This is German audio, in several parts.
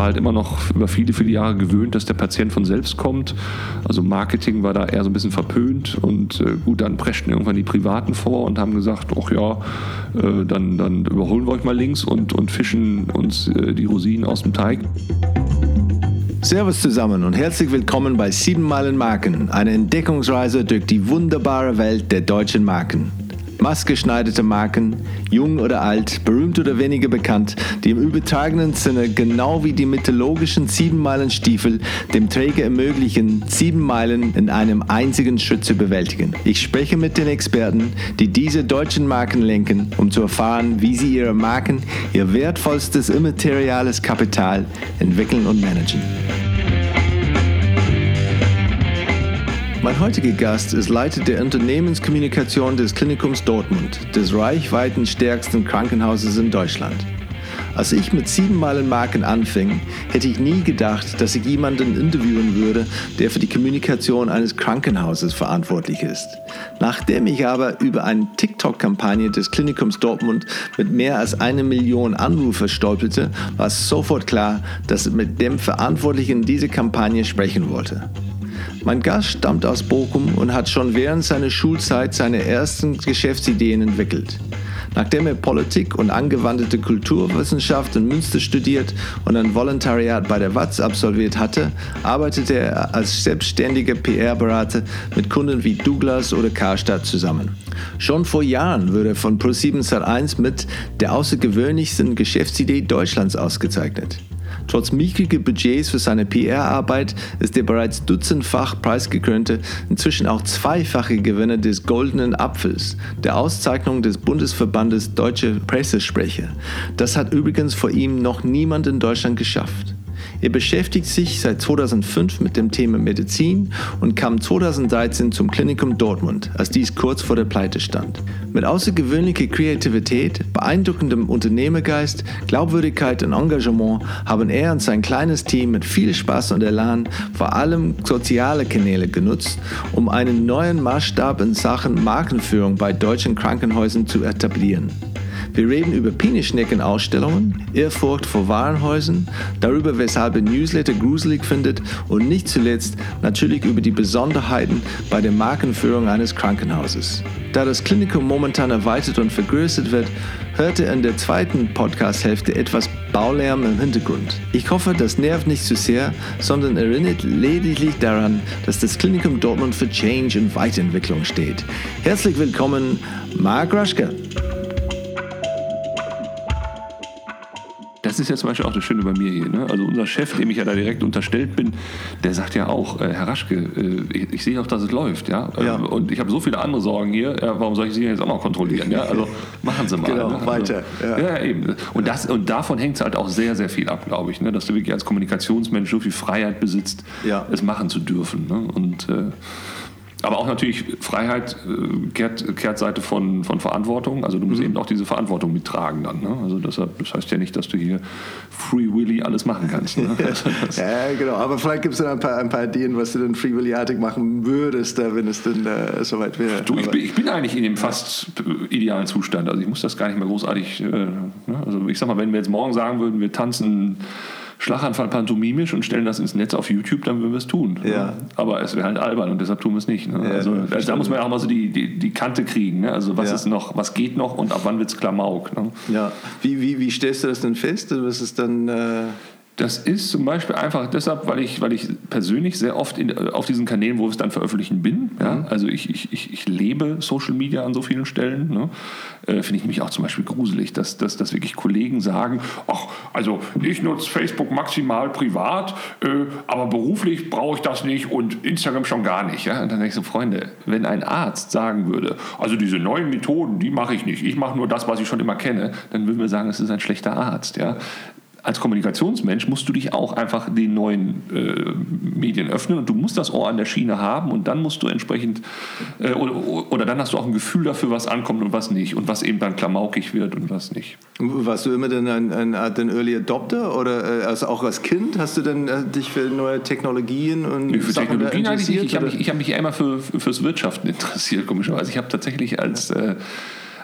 war halt immer noch über viele, viele Jahre gewöhnt, dass der Patient von selbst kommt. Also Marketing war da eher so ein bisschen verpönt und äh, gut, dann preschten irgendwann die Privaten vor und haben gesagt, ach ja, äh, dann, dann überholen wir euch mal links und, und fischen uns äh, die Rosinen aus dem Teig. Servus zusammen und herzlich willkommen bei 7 Meilen Marken, eine Entdeckungsreise durch die wunderbare Welt der deutschen Marken maßgeschneiderte Marken, jung oder alt, berühmt oder weniger bekannt, die im übertragenen Sinne genau wie die mythologischen Siebenmeilenstiefel dem Träger ermöglichen, sieben Meilen in einem einzigen Schritt zu bewältigen. Ich spreche mit den Experten, die diese deutschen Marken lenken, um zu erfahren, wie sie ihre Marken, ihr wertvollstes immateriales Kapital entwickeln und managen. Mein heutiger Gast ist Leiter der Unternehmenskommunikation des Klinikums Dortmund, des reichweitenstärksten Krankenhauses in Deutschland. Als ich mit sieben Meilen Marken anfing, hätte ich nie gedacht, dass ich jemanden interviewen würde, der für die Kommunikation eines Krankenhauses verantwortlich ist. Nachdem ich aber über eine TikTok-Kampagne des Klinikums Dortmund mit mehr als einer Million Anrufer stolperte, war sofort klar, dass ich mit dem Verantwortlichen diese Kampagne sprechen wollte. Mein Gast stammt aus Bochum und hat schon während seiner Schulzeit seine ersten Geschäftsideen entwickelt. Nachdem er Politik und angewandte Kulturwissenschaft in Münster studiert und ein Volontariat bei der WATS absolviert hatte, arbeitete er als selbstständiger PR-Berater mit Kunden wie Douglas oder Karstadt zusammen. Schon vor Jahren wurde er von Pro7 Sat1 mit der außergewöhnlichsten Geschäftsidee Deutschlands ausgezeichnet. Trotz mickriger Budgets für seine PR-Arbeit ist der bereits dutzendfach preisgekrönte, inzwischen auch zweifache Gewinner des Goldenen Apfels, der Auszeichnung des Bundesverbandes Deutsche Pressesprecher. Das hat übrigens vor ihm noch niemand in Deutschland geschafft. Er beschäftigt sich seit 2005 mit dem Thema Medizin und kam 2013 zum Klinikum Dortmund, als dies kurz vor der Pleite stand. Mit außergewöhnlicher Kreativität, beeindruckendem Unternehmergeist, Glaubwürdigkeit und Engagement haben er und sein kleines Team mit viel Spaß und Elan vor allem soziale Kanäle genutzt, um einen neuen Maßstab in Sachen Markenführung bei deutschen Krankenhäusern zu etablieren. Wir reden über Pinischnecken-Ausstellungen, Ehrfurcht vor Warenhäusern, darüber, weshalb ihr Newsletter gruselig findet und nicht zuletzt natürlich über die Besonderheiten bei der Markenführung eines Krankenhauses. Da das Klinikum momentan erweitert und vergrößert wird, hörte in der zweiten Podcast-Hälfte etwas Baulärm im Hintergrund. Ich hoffe, das nervt nicht zu sehr, sondern erinnert lediglich daran, dass das Klinikum Dortmund für Change und Weiterentwicklung steht. Herzlich willkommen, Mark Raschke. Das ist ja zum Beispiel auch das Schöne bei mir hier. Ne? Also unser Chef, dem ich ja da direkt unterstellt bin, der sagt ja auch, äh, Herr Raschke, äh, ich, ich, sehe auch, dass es läuft. Ja? ja. Ähm, und ich habe so viele andere Sorgen hier, ja, warum soll ich Sie jetzt auch noch kontrollieren? Ja? Also machen Sie mal. Genau, ne? also, weiter. Ja. ja. eben. Und, das, und davon hängt es halt auch sehr, sehr viel ab, glaube ich. Ne? Dass du wirklich als Kommunikationsmensch so viel Freiheit besitzt, es machen zu dürfen. Ne? Und äh, aber auch natürlich Freiheit äh, kehrt, Kehrtseite von, von Verantwortung. Also du musst mhm. eben auch diese Verantwortung mittragen dann. Ne? Also deshalb, das heißt ja nicht, dass du hier Free Willy alles machen kannst. Ne? Also ja, genau. Aber vielleicht gibt es dann ein paar, ein paar Ideen, was du dann Free Willy-artig machen würdest, wenn es dann äh, soweit wäre. Du, ich, bin, ich, bin, eigentlich in dem fast idealen Zustand. Also ich muss das gar nicht mehr großartig. Äh, ne? Also ich sag mal, wenn wir jetzt morgen sagen würden, wir tanzen Schlaganfall pantomimisch und stellen das ins Netz auf YouTube, dann würden wir es tun. Ja. Aber es wäre halt albern und deshalb tun wir es nicht. Ne? Ja, also, da muss man ja auch mal so die, die, die Kante kriegen. Ne? Also was ja. ist noch, was geht noch und ab wann wird es Klamauk. Ne? Ja. Wie, wie, wie stellst du das denn fest? Was ist dann. Äh das ist zum Beispiel einfach deshalb, weil ich, weil ich persönlich sehr oft in, auf diesen Kanälen, wo ich es dann veröffentlichen bin, ja, mhm. also ich, ich, ich, ich, lebe Social Media an so vielen Stellen, ne, äh, finde ich mich auch zum Beispiel gruselig, dass, dass, dass wirklich Kollegen sagen, ach, also ich nutze Facebook maximal privat, äh, aber beruflich brauche ich das nicht und Instagram schon gar nicht. Ja? Und dann denke ich so, Freunde, wenn ein Arzt sagen würde, also diese neuen Methoden, die mache ich nicht, ich mache nur das, was ich schon immer kenne, dann würden wir sagen, es ist ein schlechter Arzt. Ja? Als Kommunikationsmensch musst du dich auch einfach den neuen äh, Medien öffnen und du musst das Ohr an der Schiene haben und dann musst du entsprechend äh, oder, oder, dann hast du auch ein Gefühl dafür, was ankommt und was nicht und was eben dann klamaukig wird und was nicht. Warst du immer denn ein, ein, ein Early Adopter oder äh, also auch als Kind hast du dann äh, dich für neue Technologien und nee, für Sachen Technologien nicht. Ich habe mich, hab mich immer für, fürs Wirtschaften interessiert, komischerweise. Ich habe tatsächlich als äh,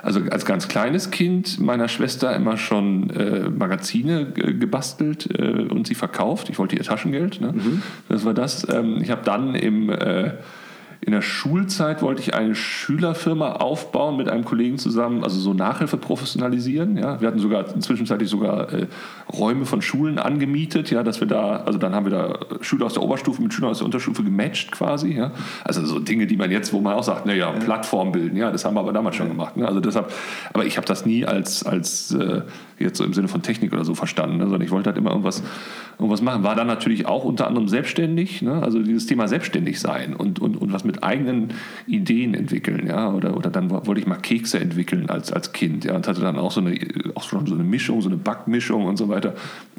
also als ganz kleines Kind meiner Schwester immer schon äh, Magazine gebastelt äh, und sie verkauft. Ich wollte ihr Taschengeld. Ne? Mhm. Das war das. Ähm, ich habe dann im äh, in der Schulzeit wollte ich eine Schülerfirma aufbauen mit einem Kollegen zusammen, also so Nachhilfe professionalisieren. Ja. Wir hatten sogar zwischenzeitlich sogar äh, Räume von Schulen angemietet, ja, dass wir da, also dann haben wir da Schüler aus der Oberstufe mit Schülern aus der Unterstufe gematcht quasi. Ja. Also so Dinge, die man jetzt, wo man auch sagt, naja, ja. Plattform bilden, ja, das haben wir aber damals schon gemacht. Ne. Also deshalb, aber ich habe das nie als, als äh, jetzt so im Sinne von Technik oder so verstanden, ne, sondern ich wollte halt immer irgendwas, irgendwas machen. War dann natürlich auch unter anderem selbstständig, ne, also dieses Thema selbstständig sein und, und, und was mit eigenen Ideen entwickeln, ja, oder, oder dann wollte ich mal Kekse entwickeln als, als Kind, ja, und hatte dann auch so eine, auch schon so eine Mischung, so eine Backmischung und so weiter.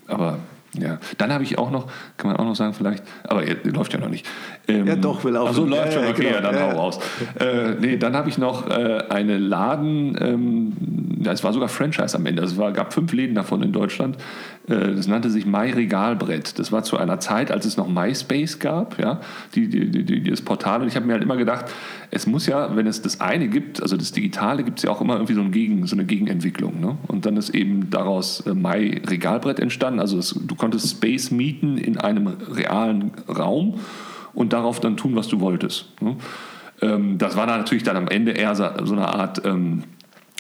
Aber ja, dann habe ich auch noch, kann man auch noch sagen vielleicht, aber er, läuft ja noch nicht. Ähm, ja doch, will auch. Also läuft schon, okay, ja, genau. ja dann hau raus. Äh, nee, dann habe ich noch äh, eine Laden, ähm, ja, es war sogar Franchise am Ende, es war, gab fünf Läden davon in Deutschland. Äh, das nannte sich My Regalbrett. Das war zu einer Zeit, als es noch MySpace gab, ja, die, die, die, das Portal. Und ich habe mir halt immer gedacht, es muss ja, wenn es das eine gibt, also das Digitale, gibt es ja auch immer irgendwie so, ein Gegen, so eine Gegenentwicklung. Ne? Und dann ist eben daraus äh, My Regalbrett entstanden. Also es, du konntest Space mieten in einem realen Raum und darauf dann tun, was du wolltest. Ne? Ähm, das war dann natürlich dann am Ende eher so, so eine Art... Ähm,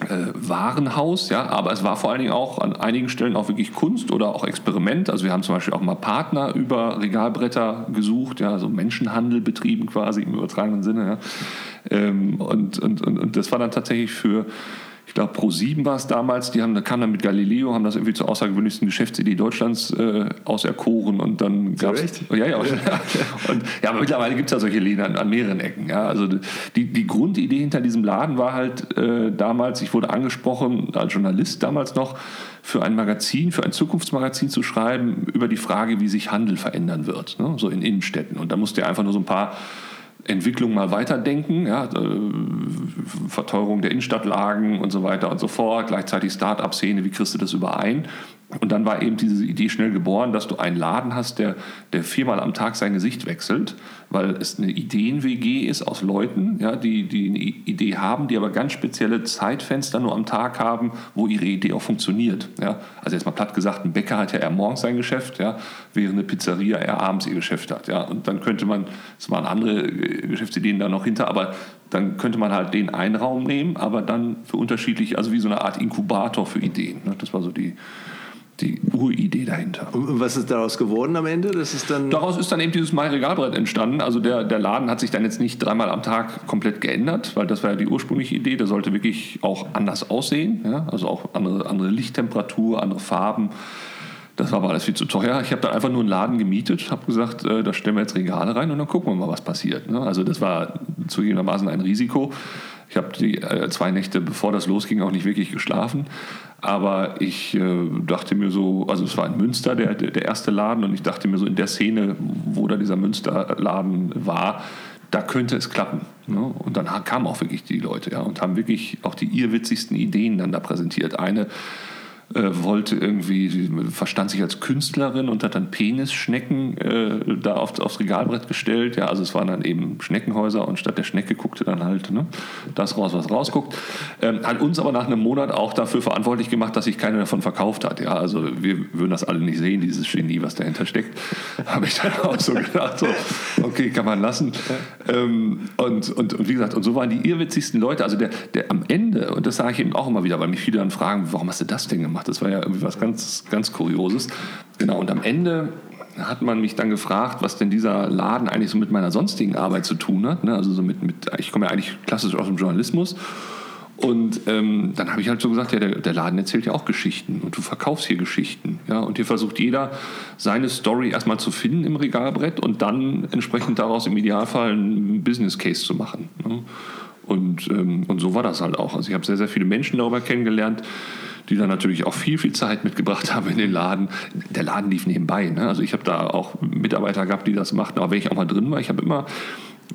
äh, Warenhaus, ja, aber es war vor allen Dingen auch an einigen Stellen auch wirklich Kunst oder auch Experiment. Also wir haben zum Beispiel auch mal Partner über Regalbretter gesucht, ja, so Menschenhandel betrieben quasi im übertragenen Sinne. Ja. Ähm, und, und, und, und das war dann tatsächlich für glaube, Pro7 war es damals, die haben, da kam dann mit Galileo, haben das irgendwie zur außergewöhnlichsten Geschäftsidee Deutschlands äh, auserkoren und dann gab es. Ja, ja, ja. Und, ja, aber mittlerweile gibt es ja solche Läden an, an, mehreren Ecken. Ja. Also die, die Grundidee hinter diesem Laden war halt äh, damals, ich wurde angesprochen als Journalist damals noch, für ein Magazin, für ein Zukunftsmagazin zu schreiben über die Frage, wie sich Handel verändern wird, ne? so in Innenstädten. Und da musste er einfach nur so ein paar Entwicklung mal weiterdenken, ja, äh, Verteuerung der Innenstadtlagen und so weiter und so fort, gleichzeitig Start-up-Szene, wie kriegst du das überein? Und dann war eben diese Idee schnell geboren, dass du einen Laden hast, der, der viermal am Tag sein Gesicht wechselt, weil es eine Ideen-WG ist aus Leuten, ja, die, die eine Idee haben, die aber ganz spezielle Zeitfenster nur am Tag haben, wo ihre Idee auch funktioniert. Ja. Also jetzt mal platt gesagt, ein Bäcker hat ja eher morgens sein Geschäft, ja, während eine Pizzeria eher abends ihr Geschäft hat. Ja. Und dann könnte man, es waren andere äh, Geschäftsideen da noch hinter, aber dann könnte man halt den einen Raum nehmen, aber dann für unterschiedliche, also wie so eine Art Inkubator für Ideen. Ne. Das war so die die Uridee dahinter. Und was ist daraus geworden am Ende? Das ist dann daraus ist dann eben dieses My Regalbrett entstanden. Also der, der Laden hat sich dann jetzt nicht dreimal am Tag komplett geändert, weil das war ja die ursprüngliche Idee. Der sollte wirklich auch anders aussehen. Ja? Also auch andere, andere Lichttemperatur, andere Farben. Das war aber alles viel zu teuer. Ich habe dann einfach nur einen Laden gemietet, habe gesagt, äh, da stellen wir jetzt Regale rein und dann gucken wir mal, was passiert. Ne? Also das war zugegebenermaßen ein Risiko. Ich habe die äh, zwei Nächte, bevor das losging, auch nicht wirklich geschlafen. Aber ich äh, dachte mir so, also es war in Münster der, der erste Laden und ich dachte mir so in der Szene, wo da dieser Münsterladen war, da könnte es klappen. Ne? Und dann kamen auch wirklich die Leute ja, und haben wirklich auch die irrwitzigsten Ideen dann da präsentiert. Eine äh, wollte irgendwie, verstand sich als Künstlerin und hat dann Penisschnecken äh, da auf, aufs Regalbrett gestellt. Ja, also es waren dann eben Schneckenhäuser und statt der Schnecke guckte dann halt ne, das raus, was rausguckt. Ähm, hat uns aber nach einem Monat auch dafür verantwortlich gemacht, dass sich keiner davon verkauft hat. Ja, also wir würden das alle nicht sehen, dieses Genie, was dahinter steckt. Habe ich dann auch so gedacht, so, okay, kann man lassen. Ähm, und, und, und wie gesagt, und so waren die irrwitzigsten Leute. Also der, der am Ende, und das sage ich eben auch immer wieder, weil mich viele dann fragen, warum hast du das denn gemacht? Gemacht. Das war ja irgendwie was ganz, ganz Kurioses. Genau, und am Ende hat man mich dann gefragt, was denn dieser Laden eigentlich so mit meiner sonstigen Arbeit zu tun hat. Ne? Also so mit, mit, ich komme ja eigentlich klassisch aus dem Journalismus. Und ähm, dann habe ich halt so gesagt, ja, der, der, Laden erzählt ja auch Geschichten und du verkaufst hier Geschichten. Ja? Und hier versucht jeder seine Story erstmal zu finden im Regalbrett und dann entsprechend daraus im Idealfall einen Business Case zu machen. Ne? Und, ähm, und so war das halt auch. Also ich habe sehr, sehr viele Menschen darüber kennengelernt, die dann natürlich auch viel, viel Zeit mitgebracht haben in den Laden. Der Laden lief nebenbei. Ne? Also ich habe da auch Mitarbeiter gehabt, die das machten. Aber wenn ich auch mal drin war, ich habe immer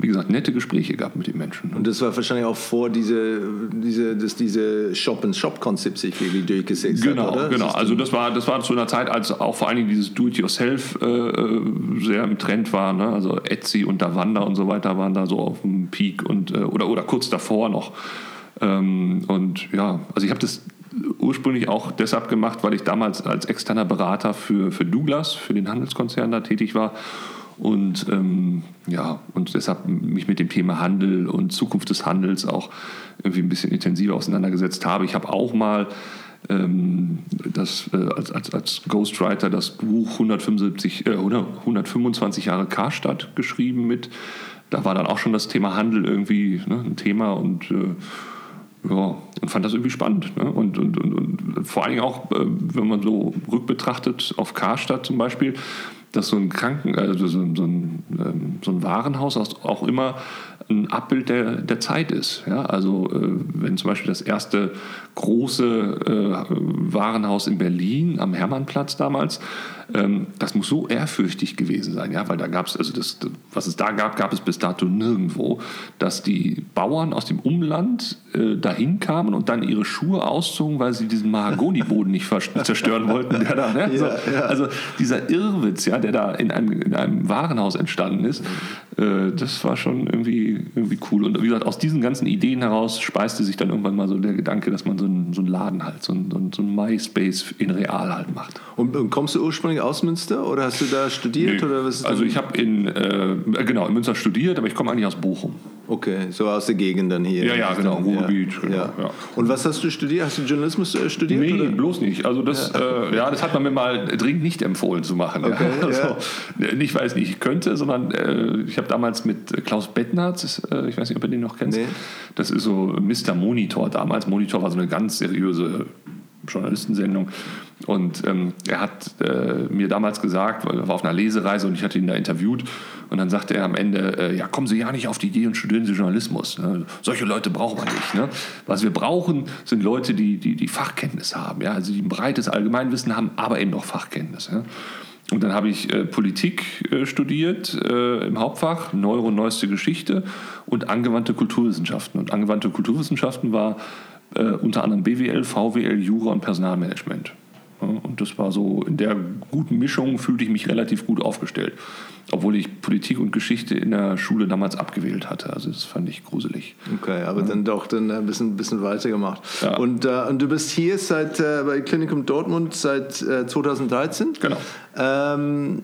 wie gesagt, nette Gespräche gehabt mit den Menschen. Und das war wahrscheinlich auch vor diese, diese, dass diese Shop-and-Shop-Konzept sich irgendwie durchgesetzt genau, hat, oder? Genau, also das war, das war zu einer Zeit, als auch vor allen Dingen dieses Do-it-yourself äh, äh, sehr im Trend war. Ne? Also Etsy und Davanda und so weiter waren da so auf dem Peak und, äh, oder, oder kurz davor noch. Ähm, und ja, also ich habe das ursprünglich auch deshalb gemacht, weil ich damals als externer Berater für, für Douglas, für den Handelskonzern da tätig war und ähm, ja und deshalb mich mit dem Thema Handel und Zukunft des Handels auch irgendwie ein bisschen intensiver auseinandergesetzt habe. Ich habe auch mal ähm, das, äh, als, als, als Ghostwriter das Buch 175, äh, 125 Jahre Karstadt geschrieben mit. Da war dann auch schon das Thema Handel irgendwie ne, ein Thema und äh, ja, und fand das irgendwie spannend. Ne? Und, und, und, und, vor allen Dingen auch, äh, wenn man so rückbetrachtet auf Karstadt zum Beispiel, dass so ein Kranken, also so, so, ein, ähm, so ein Warenhaus auch immer ein Abbild der, der Zeit ist. Ja? Also äh, wenn zum Beispiel das erste große äh, Warenhaus in Berlin am Hermannplatz damals ähm, das muss so ehrfürchtig gewesen sein, ja, weil da gab es, also das, was es da gab, gab es bis dato nirgendwo, dass die Bauern aus dem Umland äh, dahin kamen und dann ihre Schuhe auszogen, weil sie diesen Mahagoniboden nicht zerstören wollten. Der da, ne? so, ja. Also dieser Irrwitz, ja, der da in einem, in einem Warenhaus entstanden ist, äh, das war schon irgendwie, irgendwie cool. Und wie gesagt, aus diesen ganzen Ideen heraus speiste sich dann irgendwann mal so der Gedanke, dass man so einen, so einen Laden halt, so einen, so einen MySpace in Real halt macht. Und, und kommst du ursprünglich aus Münster oder hast du da studiert? Nee. Oder was also ich habe in, äh, genau, in Münster studiert, aber ich komme eigentlich aus Bochum. Okay, so aus der Gegend dann hier. Ja, ja, genau, Ruhrgebiet. Ja. Genau, ja. Und was hast du studiert? Hast du Journalismus äh, studiert? Nee, oder? bloß nicht. Also das, ja. Äh, ja, das hat man mir mal dringend nicht empfohlen zu machen. Okay, also, Ich weiß nicht, ich könnte, sondern äh, ich habe damals mit Klaus Bettnarz, äh, ich weiß nicht, ob du den noch kennst, nee. das ist so Mr. Monitor damals. Monitor war so eine ganz seriöse Journalistensendung. Und ähm, er hat äh, mir damals gesagt, weil er war auf einer Lesereise und ich hatte ihn da interviewt. Und dann sagte er am Ende, äh, ja, kommen Sie ja nicht auf die Idee und studieren Sie Journalismus. Ne? Solche Leute brauchen wir nicht. Ne? Was wir brauchen, sind Leute, die, die, die Fachkenntnis haben. Ja? Also die ein breites Allgemeinwissen haben, aber eben noch Fachkenntnis. Ja? Und dann habe ich äh, Politik äh, studiert äh, im Hauptfach, Neuro- Neueste Geschichte und angewandte Kulturwissenschaften. Und angewandte Kulturwissenschaften war äh, unter anderem BWL, VWL, Jura und Personalmanagement. Ja, und das war so, in der guten Mischung fühlte ich mich relativ gut aufgestellt. Obwohl ich Politik und Geschichte in der Schule damals abgewählt hatte. Also das fand ich gruselig. Okay, aber ja. dann doch dann ein bisschen, bisschen weitergemacht. Ja. Und, äh, und du bist hier seit äh, bei Klinikum Dortmund seit äh, 2013. Genau. Ähm,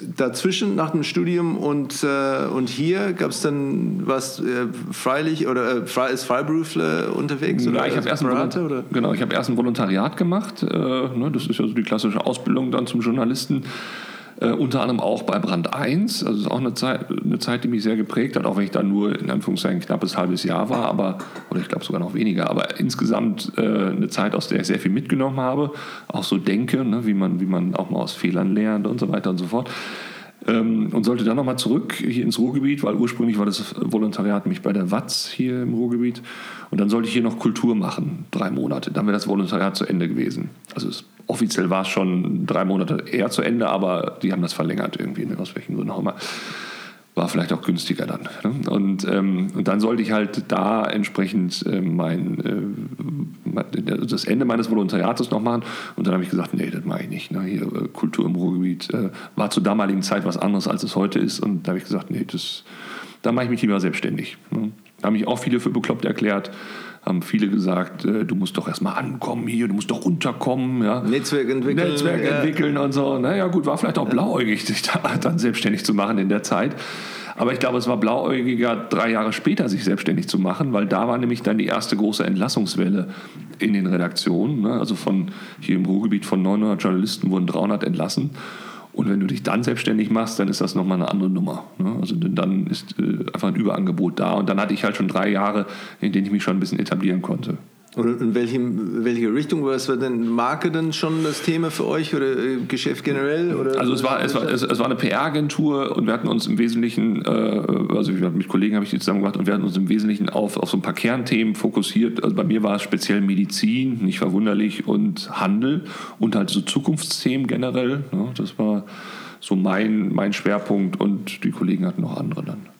dazwischen nach dem Studium und, äh, und hier gab es dann was äh, freilich oder äh, ist Freiberufler unterwegs? Ja, oder ich habe erst, Berater, oder? Genau, hab erst ein Volontariat gemacht. Äh, ne, das ist ja so die klassische Ausbildung dann zum Journalisten. Äh, unter anderem auch bei Brand 1. Also ist auch eine Zeit, eine Zeit, die mich sehr geprägt hat, auch wenn ich da nur in Anführungszeichen knappes halbes Jahr war, aber, oder ich glaube sogar noch weniger, aber insgesamt äh, eine Zeit, aus der ich sehr viel mitgenommen habe, auch so denke, ne, wie, man, wie man auch mal aus Fehlern lernt und so weiter und so fort. Ähm, und sollte dann nochmal zurück hier ins Ruhrgebiet, weil ursprünglich war das Volontariat mich bei der Watz hier im Ruhrgebiet. Und dann sollte ich hier noch Kultur machen, drei Monate. Dann wäre das Volontariat zu Ende gewesen. Also es, offiziell war es schon drei Monate eher zu Ende, aber die haben das verlängert irgendwie, ne, aus welchen Gründen auch immer war vielleicht auch günstiger dann. Ne? Und, ähm, und dann sollte ich halt da entsprechend äh, mein, äh, das Ende meines Volontariates noch machen. Und dann habe ich gesagt, nee, das mache ich nicht. Ne? Hier, äh, Kultur im Ruhrgebiet äh, war zur damaligen Zeit was anderes, als es heute ist. Und da habe ich gesagt, nee, das, da mache ich mich lieber selbstständig. Ne? Da haben mich auch viele für bekloppt erklärt haben viele gesagt, äh, du musst doch erstmal ankommen hier, du musst doch unterkommen. Ja. Netzwerk entwickeln. Netzwerk entwickeln und so. Naja, gut, war vielleicht auch blauäugig, sich da dann selbstständig zu machen in der Zeit. Aber ich glaube, es war blauäugiger, drei Jahre später sich selbstständig zu machen, weil da war nämlich dann die erste große Entlassungswelle in den Redaktionen. Ne? Also von hier im Ruhrgebiet von 900 Journalisten wurden 300 entlassen. Und wenn du dich dann selbstständig machst, dann ist das nochmal eine andere Nummer. Ne? Also dann ist äh, einfach ein Überangebot da. Und dann hatte ich halt schon drei Jahre, in denen ich mich schon ein bisschen etablieren konnte. Und in welchem, welche Richtung war es? War denn Marke dann schon das Thema für euch oder äh, Geschäft generell? Oder also es war, es war, es, es war eine PR-Agentur und wir hatten uns im Wesentlichen, äh, also mit Kollegen habe ich die zusammen gemacht und wir hatten uns im Wesentlichen auf, auf so ein paar Kernthemen fokussiert. Also bei mir war es speziell Medizin, nicht verwunderlich, und Handel und halt so Zukunftsthemen generell. Ne? Das war so mein, mein Schwerpunkt und die Kollegen hatten noch andere dann.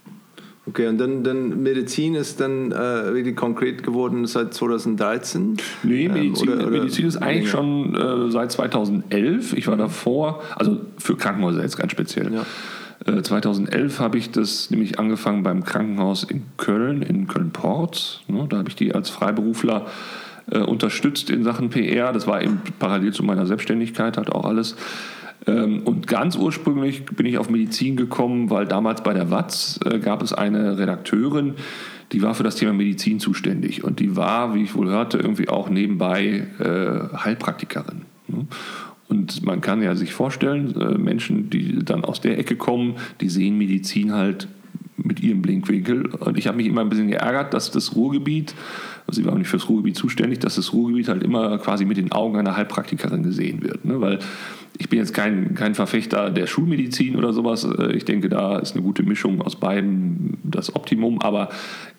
Okay, und dann, dann Medizin ist dann äh, wirklich konkret geworden seit 2013? Nee, Medizin, ähm, oder, oder Medizin ist eigentlich schon äh, seit 2011. Ich war mhm. davor, also für Krankenhäuser jetzt ganz speziell. Ja. 2011 habe ich das nämlich angefangen beim Krankenhaus in Köln, in Köln-Port. Ne, da habe ich die als Freiberufler äh, unterstützt in Sachen PR. Das war eben parallel zu meiner Selbstständigkeit, hat auch alles. Ähm, und ganz ursprünglich bin ich auf Medizin gekommen, weil damals bei der WATZ äh, gab es eine Redakteurin, die war für das Thema Medizin zuständig. Und die war, wie ich wohl hörte, irgendwie auch nebenbei äh, Heilpraktikerin. Ne? Und man kann ja sich vorstellen, äh, Menschen, die dann aus der Ecke kommen, die sehen Medizin halt mit ihrem Blinkwinkel. Und ich habe mich immer ein bisschen geärgert, dass das Ruhrgebiet, also sie war auch nicht fürs Ruhrgebiet zuständig, dass das Ruhrgebiet halt immer quasi mit den Augen einer Heilpraktikerin gesehen wird. Ne? Weil ich bin jetzt kein, kein Verfechter der Schulmedizin oder sowas. Äh, ich denke, da ist eine gute Mischung aus beiden das Optimum. Aber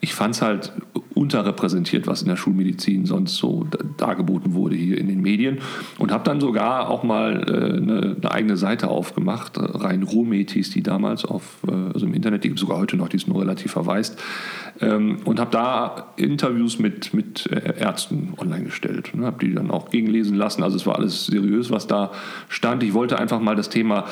ich fand es halt unterrepräsentiert, was in der Schulmedizin sonst so dargeboten wurde hier in den Medien. Und habe dann sogar auch mal äh, eine, eine, eigene Seite aufgemacht. Rein Ruhrmed hieß die damals auf, äh, also im Internet, die gibt es sogar heute noch, die ist nur relativ verwaist. Ähm, und habe da Interviews mit, mit Ärzten online gestellt. Ne? Habe die dann auch gegenlesen lassen. Also es war alles seriös, was da stand. Ich wollte einfach mal das Thema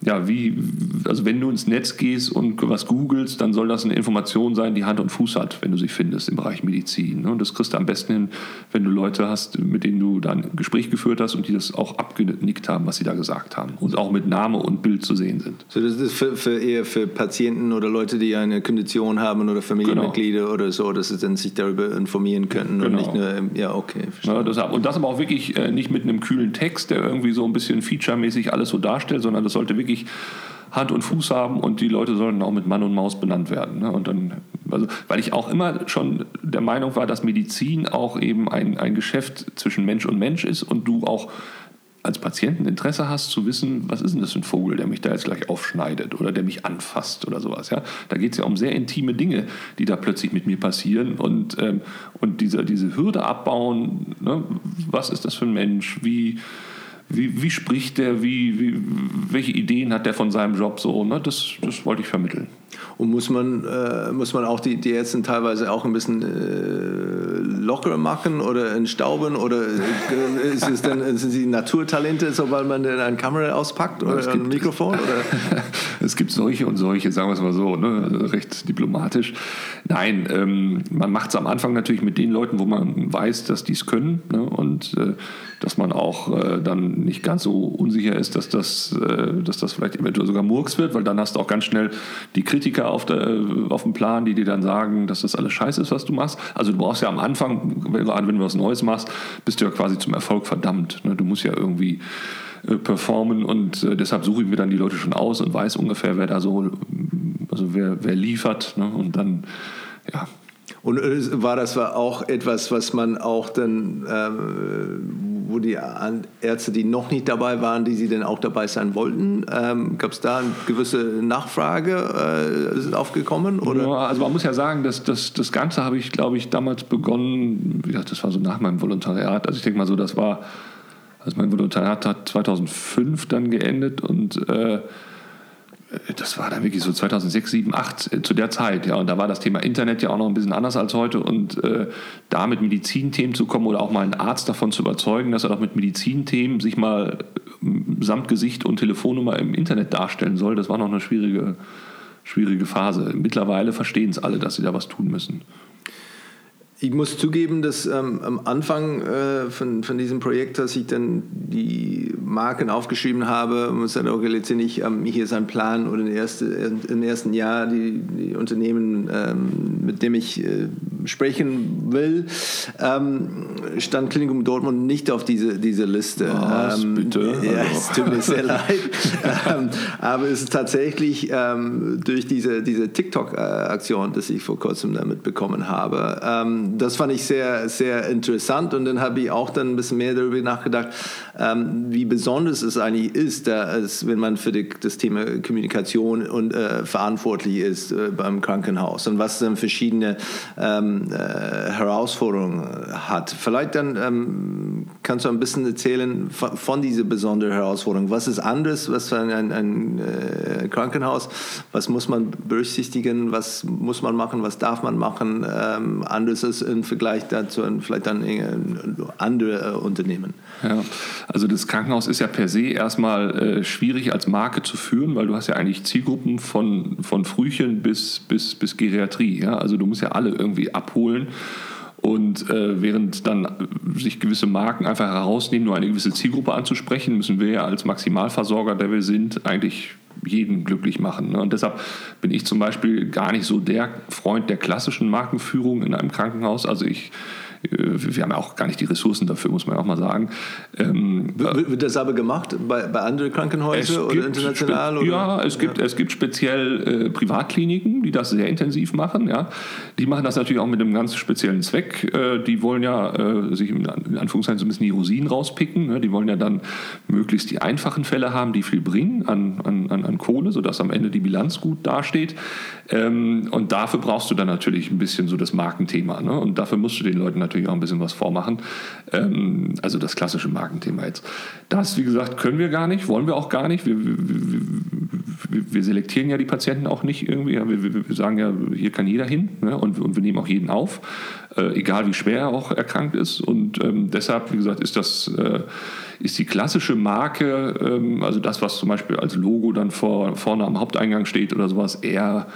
ja, wie, also wenn du ins Netz gehst und was googelst, dann soll das eine Information sein, die Hand und Fuß hat, wenn du sie findest im Bereich Medizin. Ne? Und das kriegst du am besten hin, wenn du Leute hast, mit denen du dann ein Gespräch geführt hast und die das auch abgenickt haben, was sie da gesagt haben. Und auch mit Name und Bild zu sehen sind. So, das ist für, für eher für Patienten oder Leute, die eine Kondition haben oder Familienmitglieder genau. oder so, dass sie dann sich darüber informieren könnten genau. und nicht nur, ja, okay. Ja, das, und das aber auch wirklich äh, nicht mit einem kühlen Text, der irgendwie so ein bisschen featuremäßig alles so darstellt, sondern das sollte wirklich wirklich Hand und Fuß haben und die Leute sollen auch mit Mann und Maus benannt werden. Ne? Und dann, also, weil ich auch immer schon der Meinung war, dass Medizin auch eben ein, ein Geschäft zwischen Mensch und Mensch ist und du auch als Patienten Interesse hast zu wissen, was ist denn das für ein Vogel, der mich da jetzt gleich aufschneidet oder der mich anfasst oder sowas. Ja? Da geht es ja um sehr intime Dinge, die da plötzlich mit mir passieren und, ähm, und diese, diese Hürde abbauen, ne? was ist das für ein Mensch, wie wie, wie spricht der, wie, wie, welche Ideen hat der von seinem Job so, ne? das, das wollte ich vermitteln. Und muss man, äh, muss man auch die, die Ärzte teilweise auch ein bisschen äh, lockerer machen oder entstauben oder äh, ist es dann, sind sie Naturtalente, sobald man dann eine Kamera auspackt oder gibt, ein Mikrofon? Oder? es gibt solche und solche, sagen wir es mal so, ne? recht diplomatisch. Nein, ähm, man macht es am Anfang natürlich mit den Leuten, wo man weiß, dass die es können ne? und äh, dass man auch äh, dann nicht ganz so unsicher ist, dass das, dass das vielleicht eventuell sogar Murks wird, weil dann hast du auch ganz schnell die Kritiker auf, der, auf dem Plan, die dir dann sagen, dass das alles scheiße ist, was du machst. Also du brauchst ja am Anfang, gerade wenn du was Neues machst, bist du ja quasi zum Erfolg verdammt. Ne? Du musst ja irgendwie äh, performen und äh, deshalb suche ich mir dann die Leute schon aus und weiß ungefähr, wer da so, also wer, wer liefert ne? und dann, ja, und war das auch etwas, was man auch dann, ähm, wo die Ärzte, die noch nicht dabei waren, die sie dann auch dabei sein wollten, ähm, gab es da eine gewisse Nachfrage äh, aufgekommen? Oder? Ja, also man muss ja sagen, dass das, das Ganze habe ich, glaube ich, damals begonnen, wie gesagt, das war so nach meinem Volontariat. Also ich denke mal so, das war, also mein Volontariat hat 2005 dann geendet und äh, das war dann wirklich so 2006, 2007, 2008 zu der Zeit, ja. Und da war das Thema Internet ja auch noch ein bisschen anders als heute. Und äh, da mit Medizinthemen zu kommen oder auch mal einen Arzt davon zu überzeugen, dass er doch mit Medizinthemen sich mal äh, samt Gesicht und Telefonnummer im Internet darstellen soll, das war noch eine schwierige, schwierige Phase. Mittlerweile verstehen es alle, dass sie da was tun müssen. Ich muss zugeben, dass ähm, am Anfang äh, von, von diesem Projekt, dass ich dann die Marken aufgeschrieben habe und gesagt, okay, letztendlich ähm, hier ist ein Plan oder im ersten, im ersten Jahr die, die Unternehmen, ähm, mit dem ich äh, sprechen will, ähm, stand Klinikum Dortmund nicht auf diese, diese Liste. Was, ähm, bitte? Ja, es tut mir sehr leid. Ähm, aber es ist tatsächlich durch diese, diese TikTok-Aktion, die ich vor kurzem damit bekommen habe, das fand ich sehr, sehr interessant und dann habe ich auch dann ein bisschen mehr darüber nachgedacht, ähm, wie besonders es eigentlich ist, da es, wenn man für die, das Thema Kommunikation und, äh, verantwortlich ist äh, beim Krankenhaus und was dann verschiedene ähm, äh, Herausforderungen hat. Vielleicht dann ähm, kannst du ein bisschen erzählen von, von dieser besonderen Herausforderung? Was ist anders, was für ein, ein, ein äh, Krankenhaus? Was muss man berücksichtigen? Was muss man machen? Was darf man machen? Ähm, anders ist im Vergleich dazu vielleicht dann andere äh, Unternehmen. Ja, also das Krankenhaus ist ja per se erstmal äh, schwierig als Marke zu führen, weil du hast ja eigentlich Zielgruppen von, von Frühchen bis, bis, bis Geriatrie. Ja? Also du musst ja alle irgendwie abholen. Und äh, während dann sich gewisse Marken einfach herausnehmen, nur eine gewisse Zielgruppe anzusprechen, müssen wir ja als Maximalversorger, der wir sind, eigentlich jeden glücklich machen. Ne? Und deshalb bin ich zum Beispiel gar nicht so der Freund der klassischen Markenführung in einem Krankenhaus. Also ich wir haben ja auch gar nicht die Ressourcen dafür, muss man auch mal sagen. Ähm, wird das aber gemacht bei, bei anderen Krankenhäusern oder international? Oder? Ja, es gibt, ja. es gibt speziell äh, Privatkliniken, die das sehr intensiv machen. Ja. Die machen das natürlich auch mit einem ganz speziellen Zweck. Äh, die wollen ja äh, sich in Anführungszeichen so ein bisschen die Rosinen rauspicken. Ne. Die wollen ja dann möglichst die einfachen Fälle haben, die viel bringen an, an, an Kohle, sodass am Ende die Bilanz gut dasteht. Ähm, und dafür brauchst du dann natürlich ein bisschen so das Markenthema. Ne? Und dafür musst du den Leuten natürlich auch ein bisschen was vormachen. Ähm, also das klassische Markenthema jetzt. Das, wie gesagt, können wir gar nicht, wollen wir auch gar nicht. Wir, wir, wir, wir selektieren ja die Patienten auch nicht irgendwie. Wir, sagen ja, hier kann jeder hin ne? und, und, wir nehmen auch jeden auf, äh, egal wie schwer er auch erkrankt ist. Und ähm, deshalb, wie gesagt, ist das äh, ist die klassische Marke, ähm, also das, was zum Beispiel als Logo dann vor, vorne am Haupteingang steht oder sowas, eher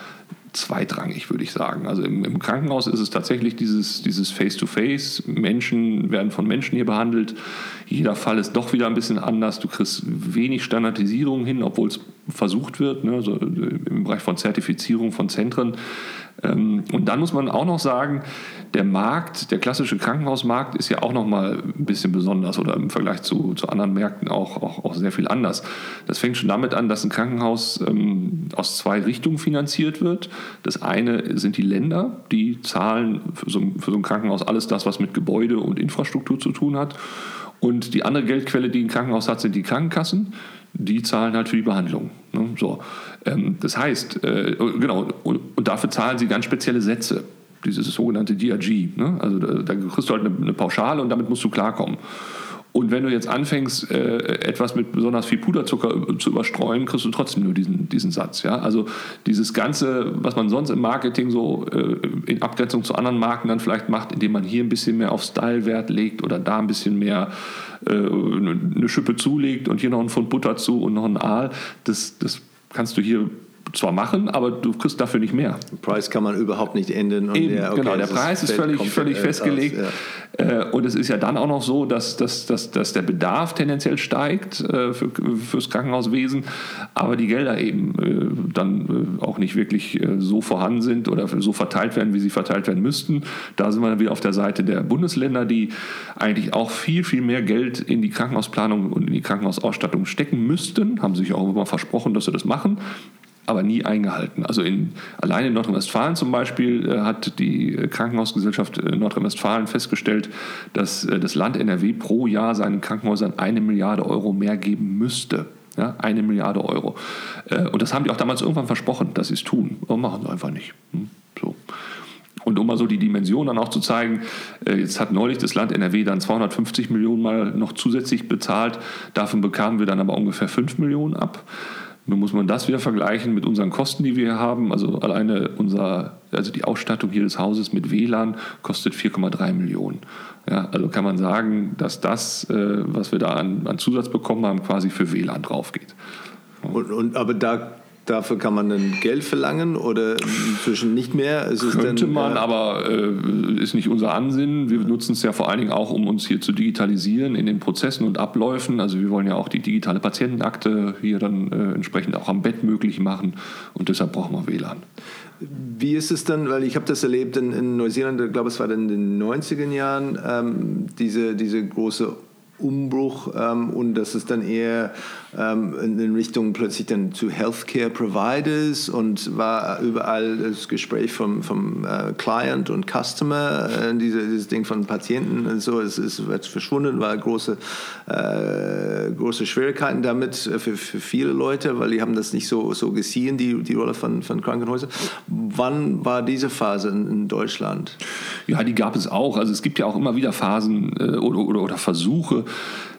zweitrangig, würde ich sagen. Also im, im, Krankenhaus ist es tatsächlich dieses, dieses Face-to-Face. Menschen werden von Menschen hier behandelt. Jeder Fall ist doch wieder ein bisschen anders. Du kriegst wenig Standardisierung hin, obwohl es versucht wird, ne? also im Bereich von Zertifizierung von Zentren. Ähm, und dann muss man auch noch sagen, der Markt, der klassische Krankenhausmarkt ist ja auch noch mal ein bisschen besonders oder im Vergleich zu, zu anderen Märkten auch, auch, auch sehr viel anders. Das fängt schon damit an, dass ein Krankenhaus ähm, aus zwei Richtungen finanziert wird. Das eine sind die Länder, die zahlen für so, für so ein Krankenhaus alles das, was mit Gebäude und Infrastruktur zu tun hat. Und die andere Geldquelle, die ein Krankenhaus hat, sind die Krankenkassen. Die zahlen halt für die Behandlung. Ne? So. Ähm, das heißt, äh, genau, und, und dafür zahlen sie ganz spezielle Sätze dieses sogenannte DRG. Ne? Also da, da, kriegst du halt eine, eine, Pauschale und damit musst du klarkommen. Und wenn du jetzt anfängst, äh, etwas mit besonders viel Puderzucker zu überstreuen, kriegst du trotzdem nur diesen, diesen Satz. Ja? Also dieses Ganze, was man sonst im Marketing so äh, in Abgrenzung zu anderen Marken dann vielleicht macht, indem man hier ein bisschen mehr auf Style Wert legt oder da ein bisschen mehr äh, eine Schippe zulegt und hier noch einen Pfund Butter zu und noch ein Aal, das, das kannst du hier zwar machen, aber du kriegst dafür nicht mehr. Den Preis kann man überhaupt nicht ändern. Und Eben, der, okay, genau, der Preis ist völlig, völlig festgelegt. Aus, ja. Äh, und es ist ja dann auch noch so, dass, dass, dass, dass der Bedarf tendenziell steigt äh, für, fürs Krankenhauswesen, aber die Gelder eben äh, dann auch nicht wirklich so vorhanden sind oder so verteilt werden, wie sie verteilt werden müssten. Da sind wir dann wieder auf der Seite der Bundesländer, die eigentlich auch viel, viel mehr Geld in die Krankenhausplanung und in die Krankenhausausstattung stecken müssten, haben sich auch immer versprochen, dass sie das machen aber nie eingehalten. Also in, allein in Nordrhein-Westfalen zum Beispiel äh, hat die Krankenhausgesellschaft äh, Nordrhein-Westfalen festgestellt, dass äh, das Land NRW pro Jahr seinen Krankenhäusern eine Milliarde Euro mehr geben müsste. Ja, eine Milliarde Euro. Und das haben die auch damals irgendwann versprochen, dass sie es tun. Aber machen sie einfach nicht. Hm, so. Und um mal so die Dimension dann auch zu zeigen, jetzt hat neulich das Land NRW dann 250 Millionen mal noch zusätzlich bezahlt. Davon bekamen wir dann aber ungefähr 5 Millionen ab. Nun muss man das wieder vergleichen mit unseren Kosten, die wir hier haben. Also alleine unser, also die Ausstattung hier des Hauses mit WLAN kostet 4,3 Millionen. Ja, also kann man sagen, dass das, äh, was wir da an, an Zusatz bekommen haben, quasi für WLAN draufgeht. Und, und, aber da Dafür kann man dann Geld verlangen oder inzwischen nicht mehr? Ist Könnte denn, man, äh, aber äh, ist nicht unser Ansinnen. Wir nutzen es ja vor allen Dingen auch, um uns hier zu digitalisieren in den Prozessen und Abläufen. Also wir wollen ja auch die digitale Patientenakte hier dann äh, entsprechend auch am Bett möglich machen und deshalb brauchen wir WLAN. Wie ist es dann, weil ich habe das erlebt in, in Neuseeland, ich glaube es war in den 90er Jahren, ähm, diese, diese große Umbruch ähm, und dass es dann eher ähm, in Richtung plötzlich dann zu Healthcare Providers und war überall das Gespräch vom, vom äh, Client und Customer, äh, diese, dieses Ding von Patienten und so, es ist jetzt verschwunden, war große, äh, große Schwierigkeiten damit für, für viele Leute, weil die haben das nicht so, so gesehen, die, die Rolle von, von Krankenhäusern. Wann war diese Phase in, in Deutschland? Ja, die gab es auch. Also es gibt ja auch immer wieder Phasen äh, oder, oder, oder Versuche,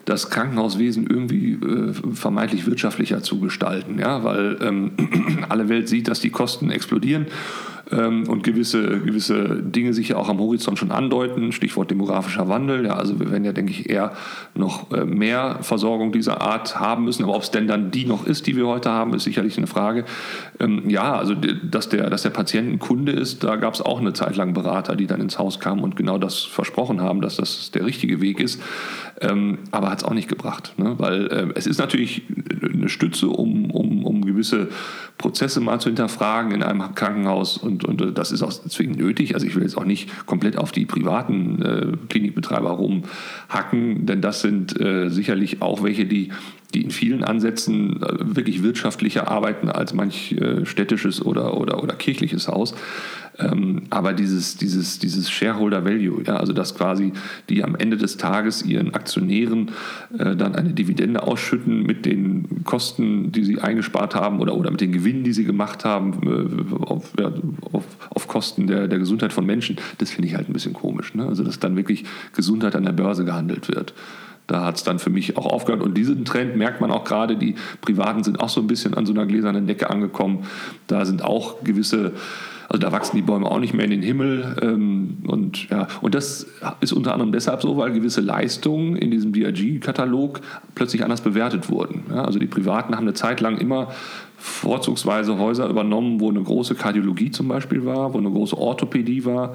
das Krankenhauswesen irgendwie äh, vermeintlich wirtschaftlicher zu gestalten, ja, weil ähm, alle Welt sieht, dass die Kosten explodieren ähm, und gewisse, gewisse Dinge sich ja auch am Horizont schon andeuten, Stichwort demografischer Wandel. Ja, also wir werden ja, denke ich, eher noch äh, mehr Versorgung dieser Art haben müssen. Aber ob es denn dann die noch ist, die wir heute haben, ist sicherlich eine Frage. Ähm, ja, also dass der, dass der Patient ein Kunde ist, da gab es auch eine Zeit lang Berater, die dann ins Haus kamen und genau das versprochen haben, dass das der richtige Weg ist. Ähm, aber hat es auch nicht gebracht, ne? weil äh, es ist natürlich eine Stütze, um, um, um gewisse Prozesse mal zu hinterfragen in einem Krankenhaus und, und äh, das ist auch zwingend nötig. Also ich will jetzt auch nicht komplett auf die privaten äh, Klinikbetreiber rumhacken, denn das sind äh, sicherlich auch welche, die die in vielen Ansätzen äh, wirklich wirtschaftlicher arbeiten als manch äh, städtisches oder, oder, oder kirchliches Haus. Ähm, aber dieses, dieses, dieses Shareholder Value, ja, also dass quasi die am Ende des Tages ihren Aktionären äh, dann eine Dividende ausschütten mit den Kosten, die sie eingespart haben oder, oder mit den Gewinnen, die sie gemacht haben auf, ja, auf, auf Kosten der, der Gesundheit von Menschen, das finde ich halt ein bisschen komisch. Ne? Also dass dann wirklich Gesundheit an der Börse gehandelt wird. Da hat es dann für mich auch aufgehört. Und diesen Trend merkt man auch gerade. Die Privaten sind auch so ein bisschen an so einer gläsernen Decke angekommen. Da sind auch gewisse also da wachsen die Bäume auch nicht mehr in den Himmel. Ähm, und, ja, und das ist unter anderem deshalb so, weil gewisse Leistungen in diesem DRG-Katalog plötzlich anders bewertet wurden. Ja, also die Privaten haben eine Zeit lang immer vorzugsweise Häuser übernommen, wo eine große Kardiologie zum Beispiel war, wo eine große Orthopädie war,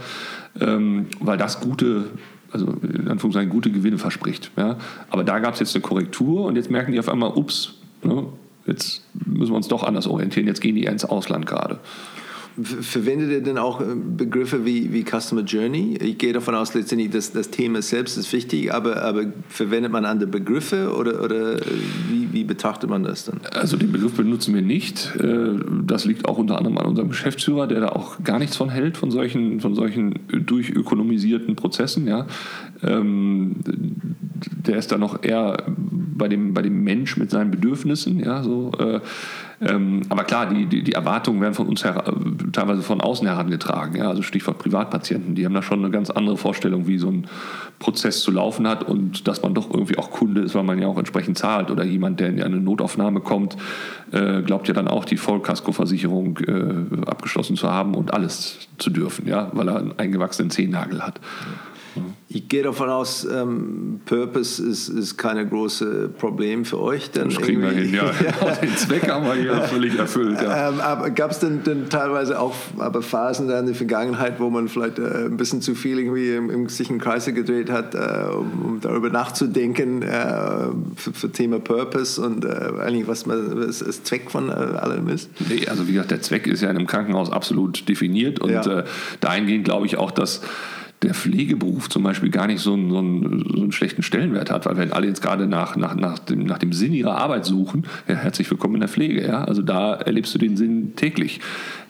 ähm, weil das gute also in Anführungszeichen gute Gewinne verspricht. Ja. Aber da gab es jetzt eine Korrektur und jetzt merken die auf einmal, ups, ne, jetzt müssen wir uns doch anders orientieren, jetzt gehen die ins Ausland gerade. Verwendet ihr denn auch äh, Begriffe wie, wie Customer Journey? Ich gehe davon aus, letztendlich, dass das Thema selbst ist wichtig, aber, aber verwendet man andere Begriffe oder, oder wie, wie betrachtet man das dann? Also den Begriff benutzen wir nicht. Äh, das liegt auch unter anderem an unserem Geschäftsführer, der da auch gar nichts von hält, von solchen, von solchen durchökonomisierten Prozessen. Ja. Ähm, der ist da noch eher bei dem, bei dem Mensch mit seinen Bedürfnissen. Ja, so, äh, ähm, aber klar, die, die, die, Erwartungen werden von uns her, teilweise von außen herangetragen. Ja? Also Stichwort Privatpatienten, die haben da schon eine ganz andere Vorstellung, wie so ein Prozess zu laufen hat und dass man doch irgendwie auch Kunde ist, weil man ja auch entsprechend zahlt. Oder jemand, der in eine Notaufnahme kommt, äh, glaubt ja dann auch die Vollkaskoversicherung äh, abgeschlossen zu haben und alles zu dürfen, ja? weil er einen eingewachsenen Zehennagel hat. Ja. Ich gehe davon aus, ähm, Purpose ist, ist kein großes Problem für euch. Denn das kriegen wir hin, ja. ja. Den Zweck haben wir hier völlig erfüllt. Ja. Ähm, aber gab es denn, denn, teilweise auch aber Phasen in der Vergangenheit, wo man vielleicht äh, ein bisschen zu viel irgendwie im, im sich in Kreise gedreht hat, äh, um, um, darüber nachzudenken äh, für, für, Thema Purpose und äh, eigentlich was man was das Zweck von äh, allem ist? Nee, also wie gesagt, der Zweck ist ja in einem Krankenhaus absolut definiert und ja. Äh, dahingehend glaube ich auch, dass der Pflegeberuf zum Beispiel gar nicht so einen, so einen, so einen schlechten Stellenwert hat, weil wenn alle jetzt gerade nach, nach, nach, dem, nach dem Sinn ihrer Arbeit suchen, ja, herzlich willkommen in der Pflege. Ja? Also da erlebst du den Sinn täglich.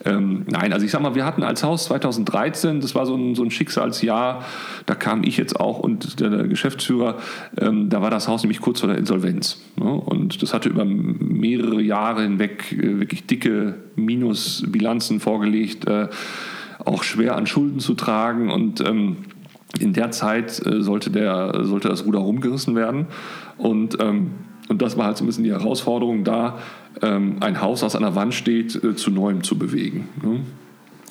Ähm, nein, also ich sag mal, wir hatten als Haus 2013, das war so ein, so ein Schicksalsjahr, da kam ich jetzt auch und der, der Geschäftsführer, ähm, da war das Haus nämlich kurz vor der Insolvenz. Ne? Und das hatte über mehrere Jahre hinweg äh, wirklich dicke Minusbilanzen vorgelegt. Äh, auch schwer an Schulden zu tragen und ähm, in der Zeit äh, sollte, der, sollte das Ruder rumgerissen werden und, ähm, und das war halt so ein bisschen die Herausforderung da, ähm, ein Haus, an der Wand steht, äh, zu neuem zu bewegen. Ne?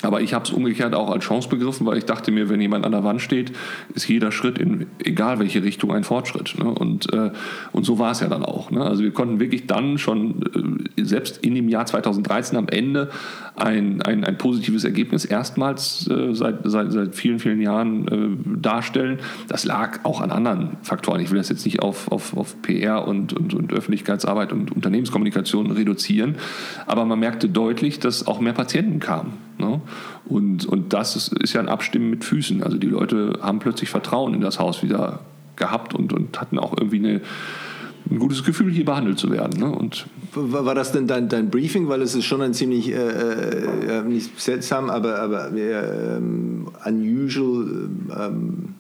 Aber ich habe es umgekehrt auch als Chance begriffen, weil ich dachte mir, wenn jemand an der Wand steht, ist jeder Schritt in egal welche Richtung ein Fortschritt. Ne? Und, äh, und so war es ja dann auch. Ne? Also wir konnten wirklich dann schon, äh, selbst in dem Jahr 2013 am Ende, ein, ein, ein positives Ergebnis erstmals äh, seit, seit, seit vielen, vielen Jahren äh, darstellen. Das lag auch an anderen Faktoren. Ich will das jetzt nicht auf, auf, auf PR und, und, und Öffentlichkeitsarbeit und Unternehmenskommunikation reduzieren, aber man merkte deutlich, dass auch mehr Patienten kamen. Ne? Und, und das ist, ist ja ein Abstimmen mit Füßen. Also die Leute haben plötzlich Vertrauen in das Haus wieder gehabt und, und hatten auch irgendwie eine, ein gutes Gefühl, hier behandelt zu werden. Ne? Und war das denn dein, dein Briefing? Weil es ist schon ein ziemlich, äh, äh, nicht seltsam, aber, aber äh, unusual ähm,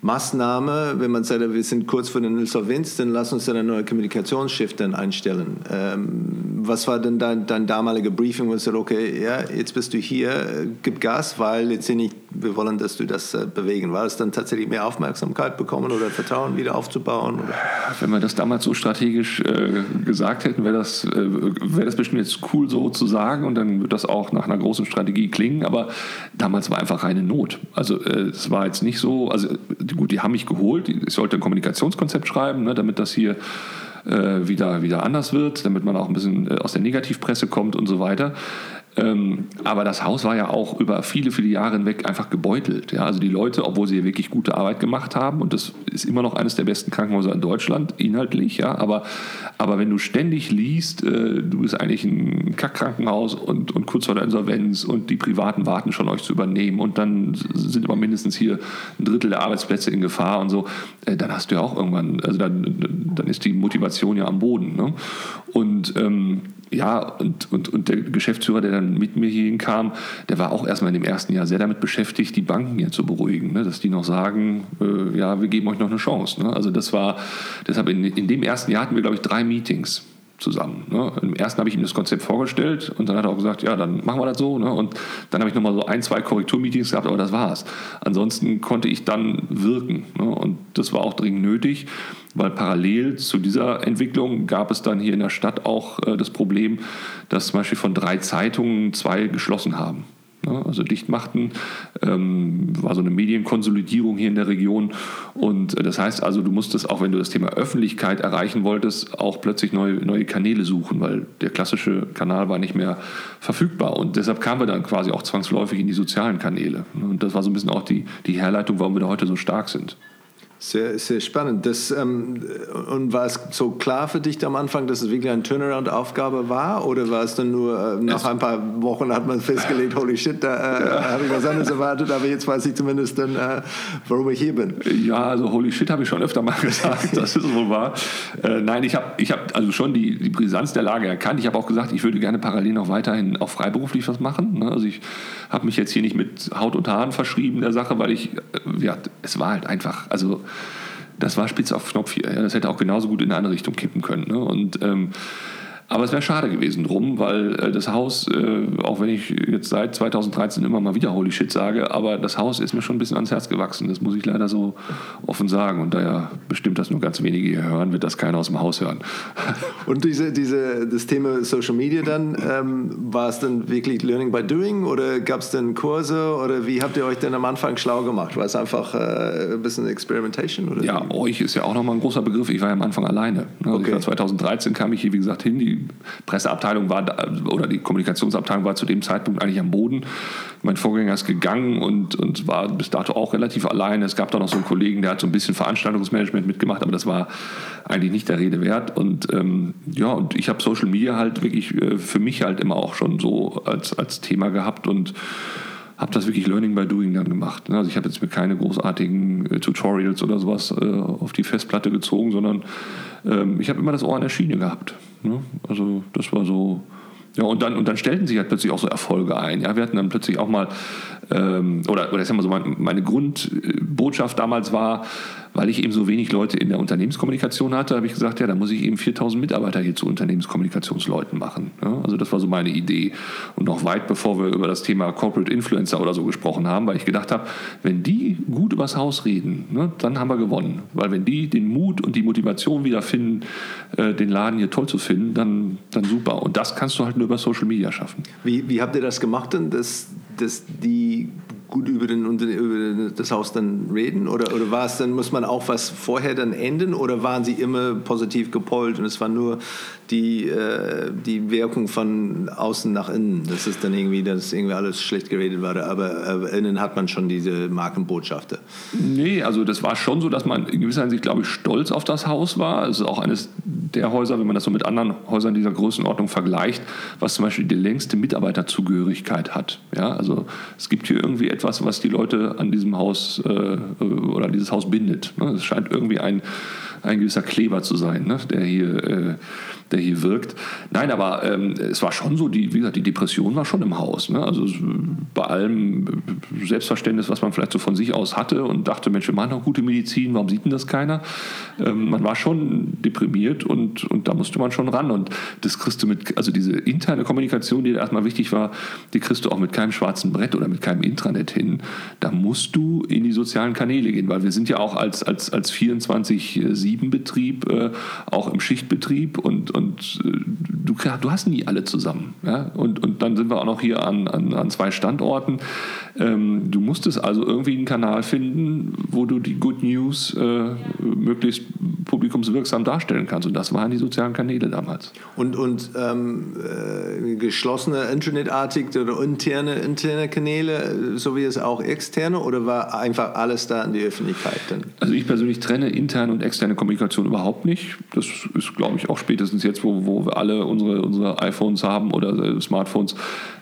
Maßnahme, wenn man sagt, wir sind kurz vor der Insolvenz, dann lass uns dann eine neue Kommunikationsschiff dann einstellen. Ähm, was war denn dein, dein damaliger Briefing, wo du sagst, okay, ja, jetzt bist du hier, gib Gas, weil jetzt nicht, wir wollen, dass du das äh, bewegen. War es dann tatsächlich mehr Aufmerksamkeit bekommen oder Vertrauen wieder aufzubauen? Oder? Wenn wir das damals so strategisch äh, gesagt hätten, wäre das, äh, wär das bestimmt jetzt cool so zu sagen und dann wird das auch nach einer großen Strategie klingen, aber damals war einfach reine Not. Also äh, es war jetzt nicht so, also gut, die haben mich geholt, ich sollte ein Kommunikationskonzept schreiben, ne, damit das hier äh, wieder, wieder anders wird, damit man auch ein bisschen äh, aus der Negativpresse kommt und so weiter. Ähm, aber das Haus war ja auch über viele, viele Jahre hinweg einfach gebeutelt. Ja? Also die Leute, obwohl sie wirklich gute Arbeit gemacht haben, und das ist immer noch eines der besten Krankenhäuser in Deutschland, inhaltlich, ja, aber, aber wenn du ständig liest, äh, du bist eigentlich ein Kackkrankenhaus und, und kurz vor der Insolvenz und die Privaten warten schon, euch zu übernehmen und dann sind immer mindestens hier ein Drittel der Arbeitsplätze in Gefahr und so, äh, dann hast du ja auch irgendwann, also dann, dann ist die Motivation ja am Boden. Ne? Und ähm, ja, und, und, und der Geschäftsführer, der dann mit mir hierhin kam, der war auch erstmal in dem ersten Jahr sehr damit beschäftigt, die Banken hier zu beruhigen, ne? dass die noch sagen, äh, ja, wir geben euch noch eine Chance. Ne? Also das war, deshalb in, in dem ersten Jahr hatten wir, glaube ich, drei Meetings zusammen. Ne? Im ersten habe ich ihm das Konzept vorgestellt und dann hat er auch gesagt, ja, dann machen wir das so. Ne? Und dann habe ich nochmal so ein, zwei Korrekturmeetings gehabt, aber das war's. Ansonsten konnte ich dann wirken. Ne? Und das war auch dringend nötig, weil parallel zu dieser Entwicklung gab es dann hier in der Stadt auch äh, das Problem, dass zum Beispiel von drei Zeitungen zwei geschlossen haben. Ne? Also dicht machten, ähm, war so eine Medienkonsolidierung hier in der Region. Und äh, das heißt also, du musstest auch, wenn du das Thema Öffentlichkeit erreichen wolltest, auch plötzlich neue, neue Kanäle suchen, weil der klassische Kanal war nicht mehr verfügbar. Und deshalb kamen wir dann quasi auch zwangsläufig in die sozialen Kanäle. Und das war so ein bisschen auch die, die Herleitung, warum wir da heute so stark sind. Sehr, sehr spannend. Das, ähm, und war es so klar für dich am Anfang, dass es wirklich eine Turnaround-Aufgabe war? Oder war es dann nur, äh, nach ein paar Wochen hat man festgelegt, holy shit, da äh, ja. habe ich was anderes erwartet, aber jetzt weiß ich zumindest dann, äh, warum ich hier bin. Ja, also holy shit habe ich schon öfter mal gesagt, das ist wohl wahr. Äh, nein, ich habe ich hab also schon die, die Brisanz der Lage erkannt. Ich habe auch gesagt, ich würde gerne parallel noch weiterhin auch freiberuflich was machen. Ne? Also ich habe mich jetzt hier nicht mit Haut und Haaren verschrieben der Sache, weil ich, äh, ja, es war halt einfach, also das war spitz auf Knopf hier. Ja, das hätte auch genauso gut in eine andere Richtung kippen können. Ne? Und ähm, aber es wäre schade gewesen drum, weil äh, das Haus, äh, auch wenn ich jetzt seit 2013 immer mal wieder Holy Shit sage, aber das Haus ist mir schon ein bisschen ans Herz gewachsen. Das muss ich leider so offen sagen. Und da ja bestimmt das nur ganz wenige hier hören, wird das keiner aus dem Haus hören. Und diese, diese, das Thema Social Media dann, ähm, war es dann wirklich Learning by Doing oder gab es denn Kurse oder wie habt ihr euch denn am Anfang schlau gemacht? War es einfach äh, ein bisschen Experimentation? Oder ja, euch ist ja auch nochmal ein großer Begriff. Ich war ja am Anfang alleine. Also okay. 2013 kam ich hier, wie gesagt, hin. Die Presseabteilung war da, oder die Kommunikationsabteilung war zu dem Zeitpunkt eigentlich am Boden. Mein Vorgänger ist gegangen und, und war bis dato auch relativ allein. Es gab da noch so einen Kollegen, der hat so ein bisschen Veranstaltungsmanagement mitgemacht, aber das war eigentlich nicht der Rede wert. Und ähm, ja, und ich habe Social Media halt wirklich äh, für mich halt immer auch schon so als, als Thema gehabt und habe das wirklich Learning by Doing dann gemacht. Also ich habe jetzt mir keine großartigen äh, Tutorials oder sowas äh, auf die Festplatte gezogen, sondern ähm, ich habe immer das Ohr an der Schiene gehabt. Ne? Also das war so. Ja, und dann, und dann stellten sich halt plötzlich auch so Erfolge ein. Ja, wir hatten dann plötzlich auch mal, ähm, oder, oder ich sag mal so, meine, meine Grundbotschaft damals war, weil ich eben so wenig Leute in der Unternehmenskommunikation hatte, habe ich gesagt, ja, da muss ich eben 4000 Mitarbeiter hier zu Unternehmenskommunikationsleuten machen. Ja, also das war so meine Idee. Und noch weit bevor wir über das Thema Corporate Influencer oder so gesprochen haben, weil ich gedacht habe, wenn die gut übers Haus reden, ne, dann haben wir gewonnen. Weil wenn die den Mut und die Motivation wieder finden, äh, den Laden hier toll zu finden, dann, dann super. Und das kannst du halt nur über Social Media schaffen. Wie, wie habt ihr das gemacht denn, dass, dass die gut über, den, über das Haus dann reden? Oder, oder war es dann, muss man auch was vorher dann enden? Oder waren sie immer positiv gepolt und es war nur die, äh, die Wirkung von außen nach innen? Das ist dann irgendwie, dass irgendwie alles schlecht geredet war, aber, aber innen hat man schon diese Markenbotschafter. Nee, also das war schon so, dass man in gewisser Hinsicht, glaube ich, stolz auf das Haus war. Es ist auch eines der Häuser, wenn man das so mit anderen Häusern dieser Größenordnung vergleicht, was zum Beispiel die längste Mitarbeiterzugehörigkeit hat. Ja, also es gibt hier irgendwie etwas, was die Leute an diesem Haus äh, oder dieses Haus bindet. Ne? Es scheint irgendwie ein, ein gewisser Kleber zu sein, ne? der hier äh, der hier wirkt. Nein, aber ähm, es war schon so, die, wie gesagt, die Depression war schon im Haus. Ne? Also bei allem Selbstverständnis, was man vielleicht so von sich aus hatte und dachte, Mensch, wir machen doch gute Medizin, warum sieht denn das keiner? Ähm, man war schon deprimiert und, und da musste man schon ran. Und das kriegst du mit, also diese interne Kommunikation, die erstmal wichtig war, die kriegst du auch mit keinem schwarzen Brett oder mit keinem Intranet hin. Da musst du in die sozialen Kanäle gehen, weil wir sind ja auch als, als, als 24-7-Betrieb äh, auch im Schichtbetrieb und, und äh, du, du hast nie alle zusammen. Ja? Und, und dann sind wir auch noch hier an, an, an zwei Standorten. Ähm, du musstest also irgendwie einen Kanal finden, wo du die Good News äh, möglichst publikumswirksam darstellen kannst. Und das waren die sozialen Kanäle damals. Und, und ähm, äh, geschlossene Internetartig oder interne, interne Kanäle, so wie es auch externe, oder war einfach alles da in die Öffentlichkeit? Denn? Also ich persönlich trenne interne und externe Kommunikation überhaupt nicht. Das ist, glaube ich, auch spätestens jetzt, wo, wo wir alle unsere, unsere iPhones haben oder äh, Smartphones,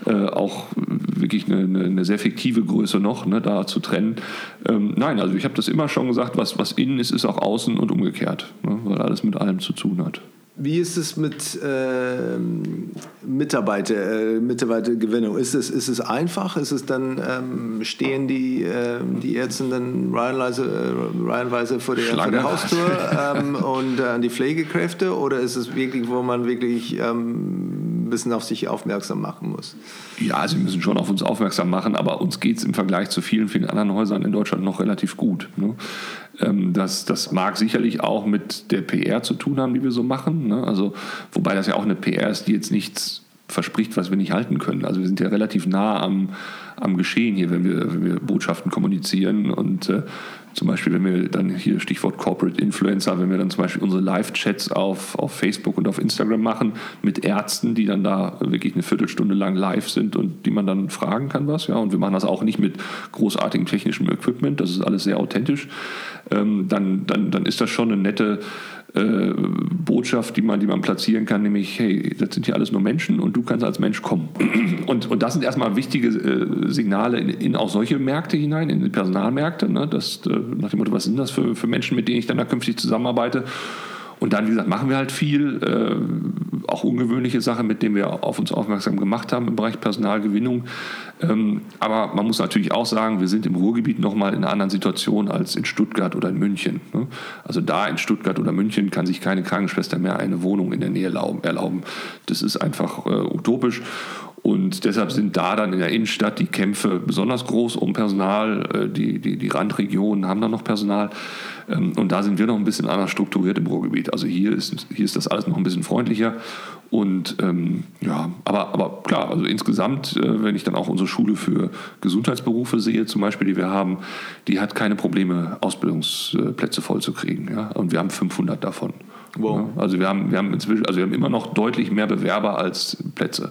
äh, auch wirklich eine, eine, eine, sehr fiktive Größe noch, ne, da zu trennen. Ähm, nein, also ich habe das immer schon gesagt, was, was innen ist, ist auch außen und umgekehrt, ne, weil alles mit allem zu tun hat. Wie ist es mit äh, Mitarbeiter, äh, Mitarbeitergewinnung? Ist es, ist es einfach? Ist es dann, ähm, stehen die, äh, die Ärzte dann reihenweise, äh, reihenweise vor, der, vor der Haustür ähm, und äh, die Pflegekräfte? Oder ist es wirklich, wo man wirklich ähm, ein bisschen auf sich aufmerksam machen muss? Ja, sie müssen schon auf uns aufmerksam machen, aber uns geht es im Vergleich zu vielen, vielen anderen Häusern in Deutschland noch relativ gut. Ne? Ähm, das, das mag sicherlich auch mit der PR zu tun haben, die wir so machen. Ne? Also, wobei das ja auch eine PR ist, die jetzt nichts verspricht, was wir nicht halten können. Also wir sind ja relativ nah am, am Geschehen hier, wenn wir, wenn wir Botschaften kommunizieren und äh, zum Beispiel, wenn wir dann hier Stichwort Corporate Influencer, wenn wir dann zum Beispiel unsere Live-Chats auf, auf Facebook und auf Instagram machen mit Ärzten, die dann da wirklich eine Viertelstunde lang live sind und die man dann fragen kann was. Ja, und wir machen das auch nicht mit großartigem technischem Equipment, das ist alles sehr authentisch. Ähm, dann, dann, dann ist das schon eine nette äh, Botschaft, die man, die man platzieren kann, nämlich, hey, das sind hier alles nur Menschen und du kannst als Mensch kommen. Und, und das sind erstmal wichtige äh, Signale in, in, auch solche Märkte hinein, in Personalmärkte. Ne? Das, äh, nach dem Motto, was sind das für, für Menschen, mit denen ich dann da künftig zusammenarbeite? Und dann, wie gesagt, machen wir halt viel, äh, auch ungewöhnliche Sachen, mit denen wir auf uns aufmerksam gemacht haben im Bereich Personalgewinnung. Ähm, aber man muss natürlich auch sagen, wir sind im Ruhrgebiet nochmal in einer anderen Situation als in Stuttgart oder in München. Ne? Also da in Stuttgart oder München kann sich keine Krankenschwester mehr eine Wohnung in der Nähe erlauben. Das ist einfach äh, utopisch. Und deshalb sind da dann in der Innenstadt die Kämpfe besonders groß um Personal. Äh, die, die, die Randregionen haben dann noch Personal. Ähm, und da sind wir noch ein bisschen anders strukturiert im Ruhrgebiet. Also hier ist, hier ist das alles noch ein bisschen freundlicher. Und ähm, ja, aber, aber klar, also insgesamt, äh, wenn ich dann auch unsere Schule für Gesundheitsberufe sehe, zum Beispiel, die wir haben, die hat keine Probleme, Ausbildungsplätze vollzukriegen. Ja? Und wir haben 500 davon. Wow. Ja? Also wir haben, wir haben inzwischen, also wir haben immer noch deutlich mehr Bewerber als Plätze.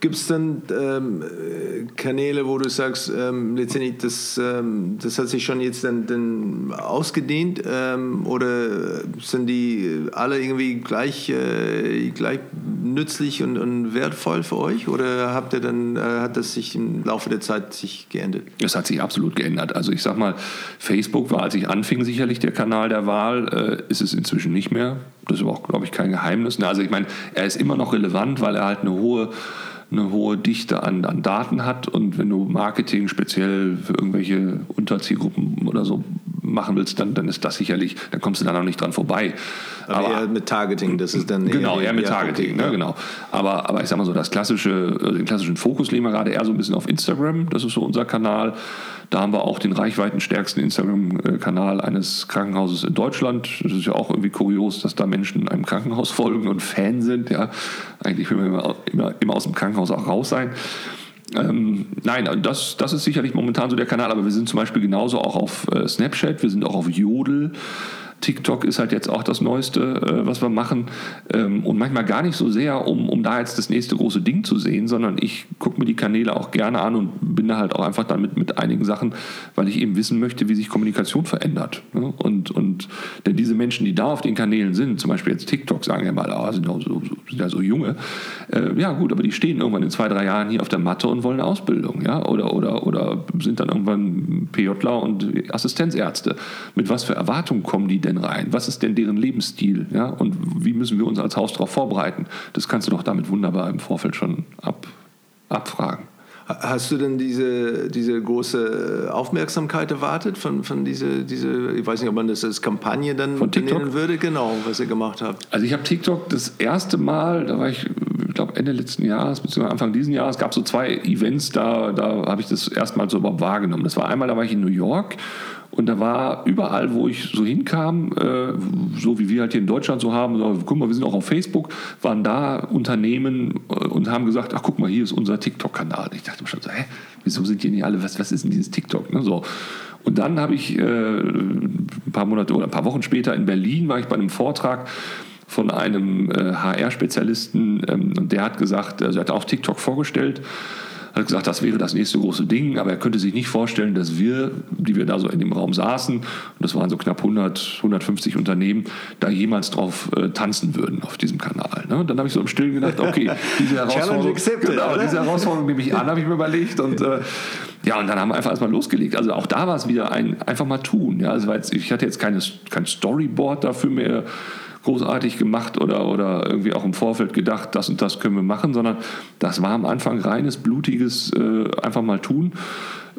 Gibt es dann ähm, Kanäle, wo du sagst, ähm, letztendlich, das, ähm, das hat sich schon jetzt dann, dann ausgedehnt ähm, oder sind die alle irgendwie gleich, äh, gleich nützlich und, und, wertvoll für euch oder habt ihr dann, äh, hat das sich im Laufe der Zeit sich geändert? Es hat sich absolut geändert. Also ich sag mal, Facebook war, als ich anfing, sicherlich der Kanal der Wahl, äh, ist es inzwischen nicht mehr. Das ist aber auch, glaube ich, kein Geheimnis. Also ich meine, er ist immer noch relevant, weil er halt eine hohe eine hohe Dichte an, an Daten hat und wenn du Marketing speziell für irgendwelche Unterzielgruppen oder so machen willst, dann, dann ist das sicherlich, dann kommst du da noch nicht dran vorbei. Aber, aber eher mit Targeting, das ist dann Genau, eher, eher mit Targeting, ne, genau. Aber, aber ich sag mal so, das klassische, den klassischen Fokus legen wir gerade eher so ein bisschen auf Instagram, das ist so unser Kanal. Da haben wir auch den reichweitenstärksten Instagram-Kanal eines Krankenhauses in Deutschland. Das ist ja auch irgendwie kurios, dass da Menschen einem Krankenhaus folgen und Fan sind. Ja, eigentlich will man immer, immer, immer aus dem Krankenhaus auch raus sein. Ähm, nein, das, das ist sicherlich momentan so der Kanal, aber wir sind zum Beispiel genauso auch auf äh, Snapchat, wir sind auch auf Jodel. TikTok ist halt jetzt auch das Neueste, äh, was wir machen. Ähm, und manchmal gar nicht so sehr, um, um da jetzt das nächste große Ding zu sehen, sondern ich gucke mir die Kanäle auch gerne an und bin da halt auch einfach damit mit einigen Sachen, weil ich eben wissen möchte, wie sich Kommunikation verändert. Ne? Und, und denn diese Menschen, die da auf den Kanälen sind, zum Beispiel jetzt TikTok, sagen ja mal, ah, sind, ja so, sind ja so junge. Äh, ja gut, aber die stehen irgendwann in zwei, drei Jahren hier auf der Matte und wollen eine Ausbildung, ja, oder, oder, oder sind dann irgendwann PJler und Assistenzärzte. Mit was für Erwartungen kommen die denn rein? Was ist denn deren Lebensstil? Ja? Und wie müssen wir uns als Haus darauf vorbereiten? Das kannst du doch damit wunderbar im Vorfeld schon ab, abfragen. Hast du denn diese, diese große Aufmerksamkeit erwartet von, von diese, diese, ich weiß nicht, ob man das als Kampagne dann von TikTok? nennen würde, genau, was ihr gemacht habt? Also ich habe TikTok das erste Mal, da war ich glaube Ende letzten Jahres, beziehungsweise Anfang diesen Jahres, gab es so zwei Events, da, da habe ich das erstmal so überhaupt wahrgenommen. Das war einmal, da war ich in New York und da war überall, wo ich so hinkam, äh, so wie wir halt hier in Deutschland so haben, so, guck mal, wir sind auch auf Facebook, waren da Unternehmen äh, und haben gesagt, ach guck mal, hier ist unser TikTok-Kanal. Ich dachte mir schon so, hä, wieso sind die nicht alle, was, was ist denn dieses TikTok? Ne, so. Und dann habe ich äh, ein paar Monate oder ein paar Wochen später in Berlin, war ich bei einem Vortrag von einem äh, HR-Spezialisten ähm, und der hat gesagt, also er hat auch TikTok vorgestellt hat gesagt, das wäre das nächste große Ding, aber er könnte sich nicht vorstellen, dass wir, die wir da so in dem Raum saßen, und das waren so knapp 100, 150 Unternehmen, da jemals drauf äh, tanzen würden auf diesem Kanal. Ne? Und dann habe ich so im Stillen gedacht, okay, diese Herausforderung, genau, diese Herausforderung nehme ich an, habe ich mir überlegt und äh, ja, und dann haben wir einfach erstmal losgelegt. Also auch da war es wieder ein einfach mal tun. Ja, also ich hatte jetzt keine, kein Storyboard dafür mehr großartig gemacht oder, oder irgendwie auch im Vorfeld gedacht, das und das können wir machen, sondern das war am Anfang reines, blutiges äh, einfach mal tun.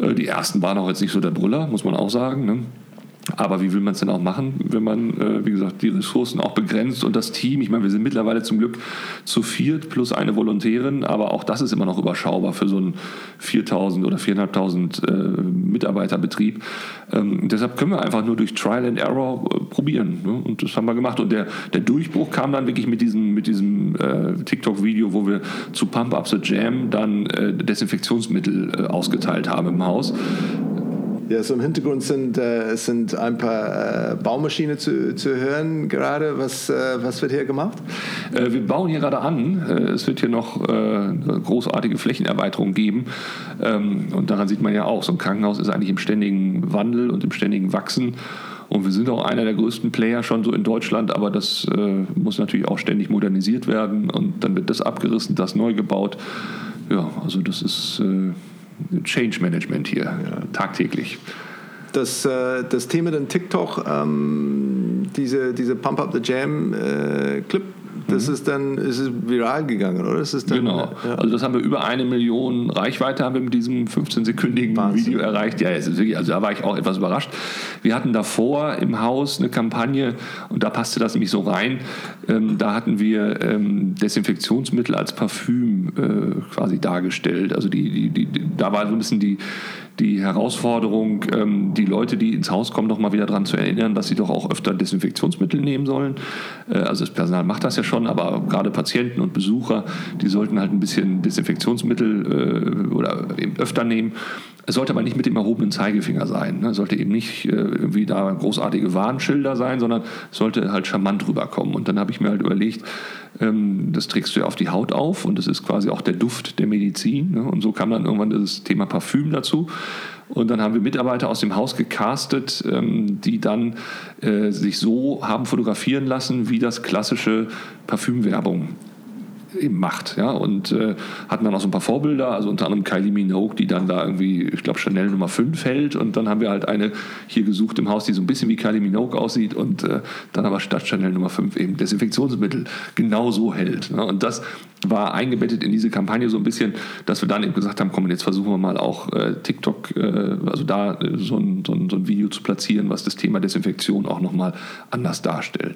Äh, die ersten waren auch jetzt nicht so der Brüller, muss man auch sagen. Ne? Aber wie will man es denn auch machen, wenn man, äh, wie gesagt, die Ressourcen auch begrenzt und das Team, ich meine, wir sind mittlerweile zum Glück zu viert plus eine Volontärin, aber auch das ist immer noch überschaubar für so einen 4.000 oder 4.500 äh, Mitarbeiterbetrieb. Ähm, deshalb können wir einfach nur durch Trial and Error äh, probieren. Ne? Und das haben wir gemacht. Und der, der Durchbruch kam dann wirklich mit diesem, mit diesem äh, TikTok-Video, wo wir zu Pump Up the Jam dann äh, Desinfektionsmittel äh, ausgeteilt haben im Haus. Ja, so im Hintergrund sind, äh, sind ein paar äh, Baumaschinen zu, zu hören gerade. Was, äh, was wird hier gemacht? Äh, wir bauen hier gerade an. Äh, es wird hier noch äh, eine großartige Flächenerweiterung geben. Ähm, und daran sieht man ja auch, so ein Krankenhaus ist eigentlich im ständigen Wandel und im ständigen Wachsen. Und wir sind auch einer der größten Player schon so in Deutschland, aber das muss natürlich auch ständig modernisiert werden. Und dann wird das abgerissen, das neu gebaut. Ja, also das ist Change Management hier, ja. tagtäglich. Das, äh, das Thema dann TikTok, ähm, diese, diese Pump Up the Jam äh, Clip, das mhm. ist dann ist es viral gegangen, oder? Das ist dann, genau. Ja. Also das haben wir über eine Million Reichweite haben wir mit diesem 15-sekündigen Video erreicht. Ja, ist wirklich, also da war ich auch etwas überrascht. Wir hatten davor im Haus eine Kampagne und da passte das nämlich so rein. Ähm, da hatten wir ähm, Desinfektionsmittel als Parfüm äh, quasi dargestellt. Also die, die, die, da war so ein bisschen die die Herausforderung, ähm, die Leute, die ins Haus kommen, noch mal wieder daran zu erinnern, dass sie doch auch öfter Desinfektionsmittel nehmen sollen. Äh, also das Personal macht das ja schon, aber gerade Patienten und Besucher, die sollten halt ein bisschen Desinfektionsmittel äh, oder eben öfter nehmen. Es sollte aber nicht mit dem erhobenen Zeigefinger sein. Ne? Es sollte eben nicht äh, irgendwie da großartige Warnschilder sein, sondern es sollte halt charmant rüberkommen. Und dann habe ich mir halt überlegt, ähm, das trägst du ja auf die Haut auf und das ist quasi auch der Duft der Medizin. Ne? Und so kam dann irgendwann das Thema Parfüm dazu. Und dann haben wir Mitarbeiter aus dem Haus gecastet, ähm, die dann äh, sich so haben fotografieren lassen, wie das klassische Parfümwerbung macht. Ja? Und äh, hatten dann auch so ein paar Vorbilder, also unter anderem Kylie Minogue, die dann da irgendwie, ich glaube, Chanel Nummer 5 hält. Und dann haben wir halt eine hier gesucht im Haus, die so ein bisschen wie Kylie Minogue aussieht und äh, dann aber statt Chanel Nummer 5 eben Desinfektionsmittel genau so hält. Ne? Und das war eingebettet in diese Kampagne so ein bisschen, dass wir dann eben gesagt haben, komm, jetzt versuchen wir mal auch äh, TikTok, äh, also da äh, so, ein, so, ein, so, ein, Video zu platzieren, was das Thema Desinfektion auch nochmal anders darstellt.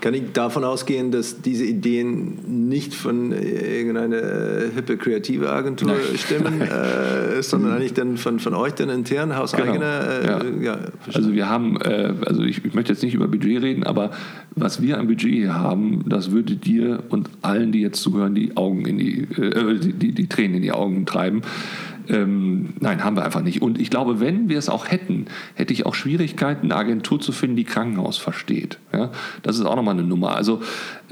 Kann ich davon ausgehen, dass diese Ideen nicht von irgendeiner hippe kreative Agentur stimmen, äh, sondern eigentlich dann von, von euch dann intern, hauseigener? Genau. Äh, ja. ja also wir haben, äh, also ich, ich möchte jetzt nicht über Budget reden, aber was wir am Budget hier haben, das würde dir und allen, die jetzt zuhören, die Augen in die, äh, die, die, die, Tränen in die Augen treiben. Ähm, nein, haben wir einfach nicht. Und ich glaube, wenn wir es auch hätten, hätte ich auch Schwierigkeiten, eine Agentur zu finden, die Krankenhaus versteht. Ja? Das ist auch nochmal eine Nummer. Also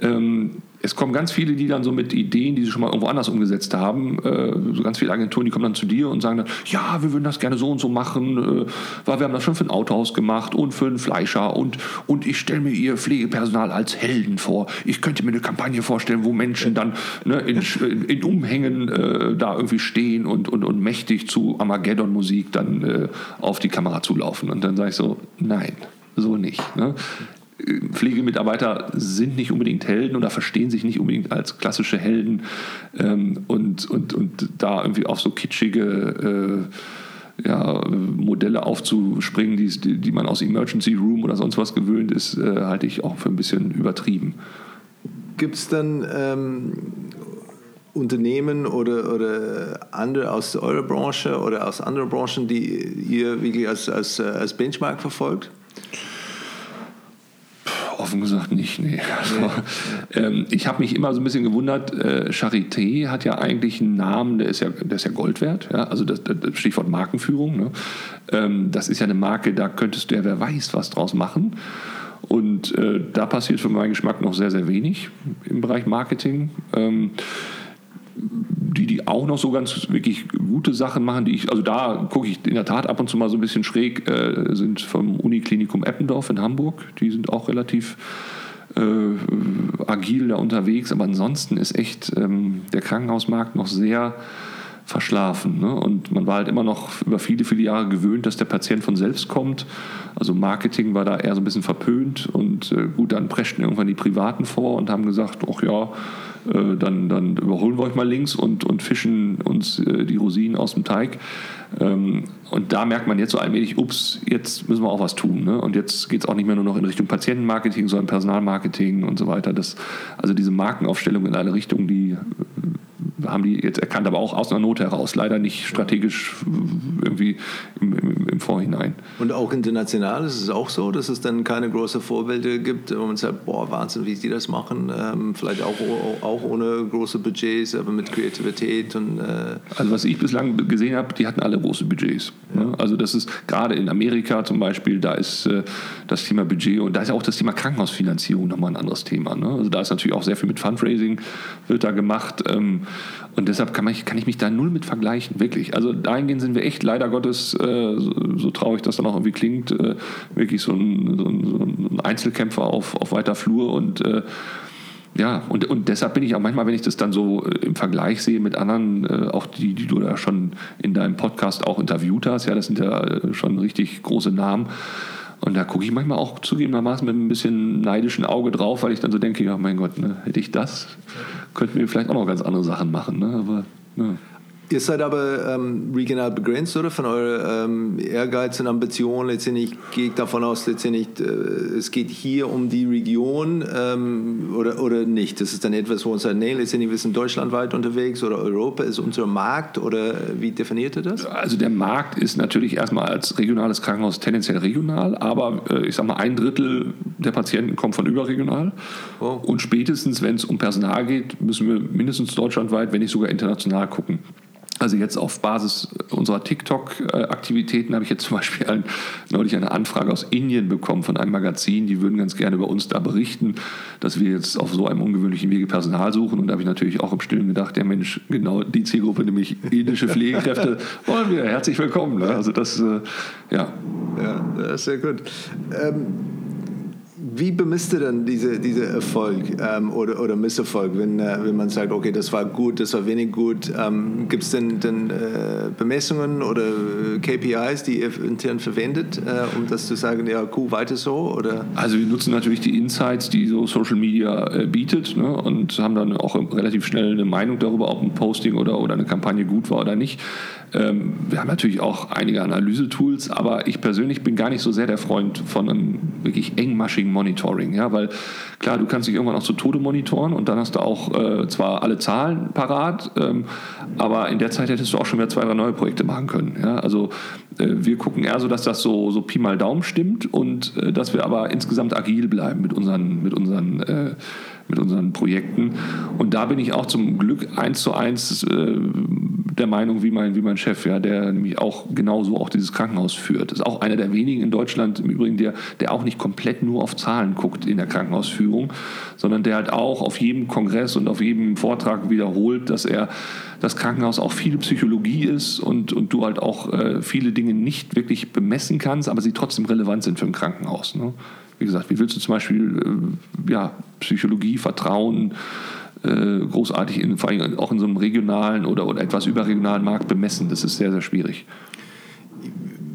ähm, es kommen ganz viele, die dann so mit Ideen, die sie schon mal irgendwo anders umgesetzt haben, äh, so ganz viele Agenturen, die kommen dann zu dir und sagen dann, ja, wir würden das gerne so und so machen, äh, weil wir haben das schon für ein Autohaus gemacht und für einen Fleischer und, und ich stelle mir ihr Pflegepersonal als Helden vor. Ich könnte mir eine Kampagne vorstellen, wo Menschen dann ne, in, in, Umhängen äh, da irgendwie stehen und, und, und mächtig zu Armageddon-Musik dann äh, auf die Kamera zulaufen. Und dann sage ich so, nein, so nicht. Ne? Pflegemitarbeiter sind nicht unbedingt Helden oder verstehen sich nicht unbedingt als klassische Helden ähm, und, und, und da irgendwie auf so kitschige äh, ja, Modelle aufzuspringen, die, die man aus Emergency Room oder sonst was gewöhnt ist, äh, halte ich auch für ein bisschen übertrieben. Gibt es dann ähm, Unternehmen oder, oder andere aus eurer Branche oder aus anderen Branchen, die ihr wirklich als, als, als Benchmark verfolgt? Offen gesagt nicht, nee. Also, ähm, ich habe mich immer so ein bisschen gewundert, äh, Charité hat ja eigentlich einen Namen, der ist ja, der ist ja Gold wert. Ja? Also das, das Stichwort Markenführung. Ne? Ähm, das ist ja eine Marke, da könntest du ja wer weiß was draus machen. Und äh, da passiert für meinen Geschmack noch sehr, sehr wenig im Bereich Marketing. Ähm, die, die auch noch so ganz wirklich gute Sachen machen, die ich, also da gucke ich in der Tat ab und zu mal so ein bisschen schräg, äh, sind vom Uniklinikum Eppendorf in Hamburg. Die sind auch relativ äh, agil da unterwegs, aber ansonsten ist echt ähm, der Krankenhausmarkt noch sehr verschlafen. Ne? Und man war halt immer noch über viele, viele Jahre gewöhnt, dass der Patient von selbst kommt. Also Marketing war da eher so ein bisschen verpönt und äh, gut, dann preschten irgendwann die Privaten vor und haben gesagt, ach ja, äh, dann, dann überholen wir euch mal links und, und fischen uns äh, die Rosinen aus dem Teig. Ähm, und da merkt man jetzt so allmählich, ups, jetzt müssen wir auch was tun. Ne? Und jetzt geht es auch nicht mehr nur noch in Richtung Patientenmarketing, sondern Personalmarketing und so weiter. Das, also diese Markenaufstellung in alle Richtungen, die haben die jetzt erkannt, aber auch aus einer Not heraus, leider nicht strategisch irgendwie im, im, im, Vorhinein. Und auch international ist es auch so, dass es dann keine großen Vorbilder gibt, wo man sagt, boah, Wahnsinn, wie die das machen, ähm, vielleicht auch, auch ohne große Budgets, aber mit Kreativität und... Äh also was ich bislang gesehen habe, die hatten alle große Budgets. Ja. Ne? Also das ist gerade in Amerika zum Beispiel, da ist äh, das Thema Budget und da ist auch das Thema Krankenhausfinanzierung nochmal ein anderes Thema. Ne? Also da ist natürlich auch sehr viel mit Fundraising wird da gemacht. Ähm, und deshalb kann, man, kann ich mich da null mit vergleichen, wirklich. Also dahingehend sind wir echt leider Gottes, äh, so, so, traurig das dann auch irgendwie klingt, äh, wirklich so ein, so, ein, so ein, Einzelkämpfer auf, auf weiter Flur und äh, ja, und, und deshalb bin ich auch manchmal, wenn ich das dann so äh, im Vergleich sehe mit anderen, äh, auch die, die du da schon in deinem Podcast auch interviewt hast, ja, das sind ja äh, schon richtig große Namen. Und da gucke ich manchmal auch zugegebenermaßen mit ein bisschen neidischen Auge drauf, weil ich dann so denke, ja mein Gott, ne, hätte ich das, könnten wir vielleicht auch noch ganz andere Sachen machen. Ne? Aber, ja. Ihr seid aber ähm, regional begrenzt, oder? Von eurer ähm, Ehrgeiz und Ambition. Letztendlich gehe ich davon aus, letztendlich, äh, es geht hier um die Region ähm, oder, oder nicht. Das ist dann etwas, wo uns sagt, nee, letztendlich wir sind deutschlandweit unterwegs oder Europa ist unser Markt oder wie definiert ihr das? Also der Markt ist natürlich erstmal als regionales Krankenhaus tendenziell regional, aber äh, ich sage mal, ein Drittel der Patienten kommt von überregional. Oh. Und spätestens, wenn es um Personal geht, müssen wir mindestens deutschlandweit, wenn nicht sogar international gucken. Also jetzt auf Basis unserer TikTok-Aktivitäten habe ich jetzt zum Beispiel ein, neulich eine Anfrage aus Indien bekommen von einem Magazin, die würden ganz gerne über uns da berichten, dass wir jetzt auf so einem ungewöhnlichen Wege Personal suchen. Und da habe ich natürlich auch im Stillen gedacht, ja Mensch, genau die Zielgruppe, nämlich indische Pflegekräfte, wollen wir. Herzlich willkommen. Ne? Also das, äh, ja. Ja, das ist sehr gut. Ähm wie bemisst du denn diese, diese Erfolg ähm, oder, oder Misserfolg, wenn, äh, wenn man sagt, okay, das war gut, das war wenig gut? Ähm, Gibt es denn, denn äh, Bemessungen oder KPIs, die ihr intern verwendet, äh, um das zu sagen, ja, cool, weiter so? Oder? Also wir nutzen natürlich die Insights, die so Social Media äh, bietet ne, und haben dann auch relativ schnell eine Meinung darüber, ob ein Posting oder, oder eine Kampagne gut war oder nicht. Ähm, wir haben natürlich auch einige Analysetools, aber ich persönlich bin gar nicht so sehr der Freund von einem wirklich engmaschigen Monitoring. Ja? Weil klar, du kannst dich irgendwann auch zu Tode monitoren und dann hast du auch äh, zwar alle Zahlen parat, ähm, aber in der Zeit hättest du auch schon wieder zwei, drei neue Projekte machen können. Ja? Also äh, wir gucken eher so, dass das so, so Pi mal Daumen stimmt und äh, dass wir aber insgesamt agil bleiben mit unseren, mit unseren äh, mit unseren Projekten. Und da bin ich auch zum Glück eins zu eins äh, der Meinung wie mein, wie mein Chef, ja, der nämlich auch genauso auch dieses Krankenhaus führt. Ist auch einer der wenigen in Deutschland im Übrigen, der, der auch nicht komplett nur auf Zahlen guckt in der Krankenhausführung, sondern der halt auch auf jedem Kongress und auf jedem Vortrag wiederholt, dass er das Krankenhaus auch viel Psychologie ist und, und du halt auch äh, viele Dinge nicht wirklich bemessen kannst, aber sie trotzdem relevant sind für ein Krankenhaus. Ne? Wie gesagt, wie willst du zum Beispiel äh, ja, Psychologie, Vertrauen, äh, großartig, in, vor allem auch in so einem regionalen oder, oder etwas überregionalen Markt bemessen. Das ist sehr, sehr schwierig.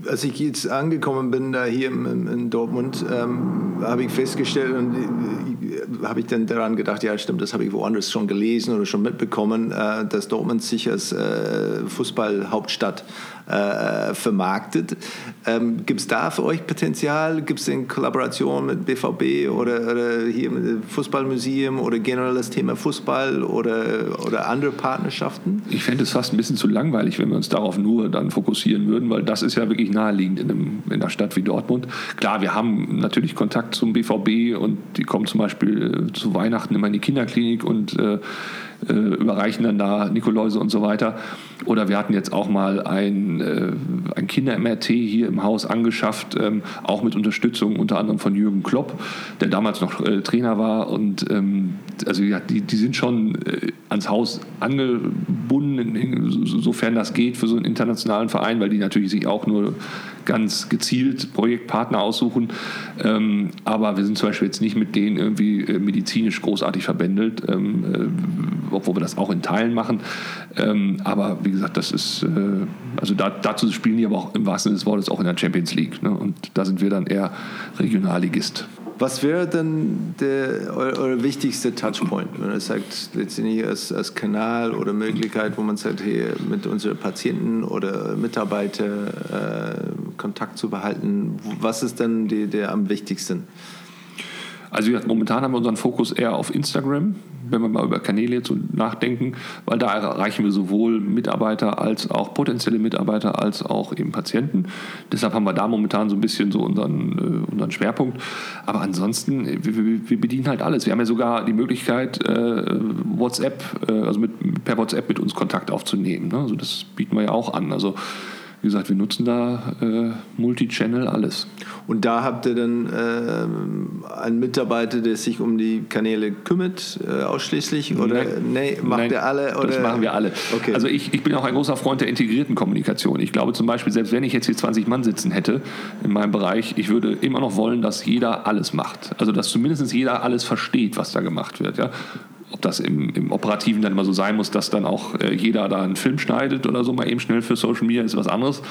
Als ich jetzt angekommen bin da hier in, Dortmund, ähm, habe ich festgestellt und äh, habe ich dann daran gedacht, ja stimmt, das habe ich woanders schon gelesen oder schon mitbekommen, äh, dass Dortmund sich als äh, Fußballhauptstadt äh, vermarktet. Ähm, Gibt es da für euch Potenzial? Gibt es in Kollaboration mit BVB oder, oder hier mit Fußballmuseum oder generell das Thema Fußball oder, oder andere Partnerschaften? Ich fände es fast ein bisschen zu langweilig, wenn wir uns darauf nur dann fokussieren würden, weil das ist ja wirklich naheliegend in, einem, in einer Stadt wie Dortmund. Klar, wir haben natürlich Kontakt zum BVB und die kommen zum Beispiel äh, zu Weihnachten immer in die Kinderklinik und äh, äh, überreichen dann da Nikoläuse und so weiter. Oder wir hatten jetzt auch mal ein, äh, ein Kinder-MRT hier im Haus angeschafft, ähm, auch mit Unterstützung unter anderem von Jürgen Klopp, der damals noch äh, Trainer war. Und ähm, also ja, die, die sind schon äh, ans Haus angebunden, sofern das geht für so einen internationalen Verein, weil die natürlich sich auch nur ganz gezielt Projektpartner aussuchen. Ähm, aber wir sind zum Beispiel jetzt nicht mit denen irgendwie medizinisch großartig verbändelt, ähm, äh, obwohl wir das auch in Teilen machen. Ähm, aber wie gesagt, das ist, äh, also da, dazu spielen die aber auch im wahrsten Sinne des Wortes auch in der Champions League. Ne? Und da sind wir dann eher Regionalligist. Was wäre denn der, euer, wichtigster Touchpoint, wenn ihr sagt, letztendlich als, als Kanal oder Möglichkeit, wo man sagt, hey, mit unseren Patienten oder Mitarbeitern äh, Kontakt zu behalten? Was ist denn der am wichtigsten? Also momentan haben wir unseren Fokus eher auf Instagram, wenn wir mal über Kanäle jetzt nachdenken, weil da erreichen wir sowohl Mitarbeiter als auch potenzielle Mitarbeiter als auch eben Patienten. Deshalb haben wir da momentan so ein bisschen so unseren, äh, unseren Schwerpunkt. Aber ansonsten, wir, wir, bedienen halt alles. Wir haben ja sogar die Möglichkeit, äh, WhatsApp, äh, also mit, per WhatsApp mit uns Kontakt aufzunehmen. Ne? Also das bieten wir ja auch an. Also wie gesagt, wir nutzen da äh, Multi-Channel alles. Und da habt ihr dann äh, einen Mitarbeiter, der sich um die Kanäle kümmert, äh, ausschließlich? Oder nee, macht Nein, ihr alle? Oder? Das machen wir alle. Okay. Also ich, ich bin auch ein großer Freund der integrierten Kommunikation. Ich glaube zum Beispiel, selbst wenn ich jetzt hier 20 Mann sitzen hätte in meinem Bereich, ich würde immer noch wollen, dass jeder alles macht. Also dass zumindest jeder alles versteht, was da gemacht wird. Ja? Ob das im, im, Operativen dann immer so sein muss, dass dann auch äh, jeder da einen Film schneidet oder so mal eben schnell für Social Media, ist was anderes.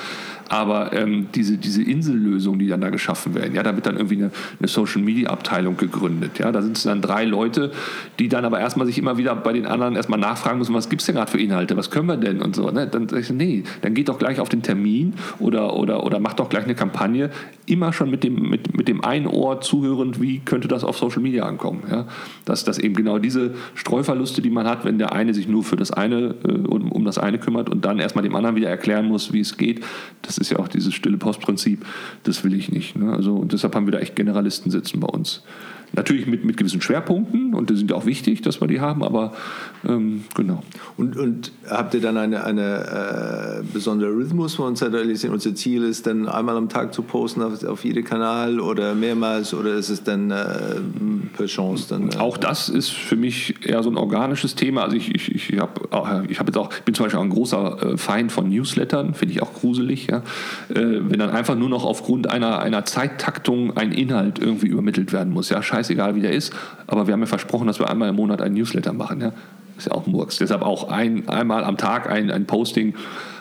Aber ähm, diese, diese Insellösungen, die dann da geschaffen werden, ja, da wird dann irgendwie eine, eine Social Media Abteilung gegründet. Ja, da sind es dann drei Leute, die dann aber erstmal sich immer wieder bei den anderen erstmal nachfragen müssen, was gibt es denn gerade für Inhalte, was können wir denn und so. Ne? Dann sage ich, nee, dann geht doch gleich auf den Termin oder, oder, oder macht doch gleich eine Kampagne, immer schon mit dem, mit, mit dem einen Ohr zuhörend, wie könnte das auf Social Media ankommen. Ja? Dass, dass eben genau diese Streuverluste, die man hat, wenn der eine sich nur für das eine, äh, um, um das eine kümmert und dann erstmal dem anderen wieder erklären muss, wie es geht. Das ist ja auch dieses stille Postprinzip. Das will ich nicht. Ne? Also, und deshalb haben wir da echt Generalisten sitzen bei uns. Natürlich mit, mit gewissen Schwerpunkten und die sind auch wichtig, dass wir die haben, aber ähm, genau. Und, und habt ihr dann eine, eine äh, besondere Rhythmus, wo uns unser Ziel ist, dann einmal am Tag zu posten auf, auf jedem Kanal oder mehrmals oder ist es dann äh, per Chance? Dann, äh auch das ist für mich eher so ein organisches Thema. Also ich, ich, ich, hab, ich hab jetzt auch, bin zum Beispiel auch ein großer äh, Feind von Newslettern, finde ich auch gruselig. Ja? Äh, wenn dann einfach nur noch aufgrund einer, einer Zeittaktung ein Inhalt irgendwie übermittelt werden muss. Ja, scheißegal wie der ist, aber wir haben ja versprochen, dass wir einmal im Monat einen Newsletter machen. Ja? Ist ja auch Murks. Deshalb auch ein, einmal am Tag ein, ein Posting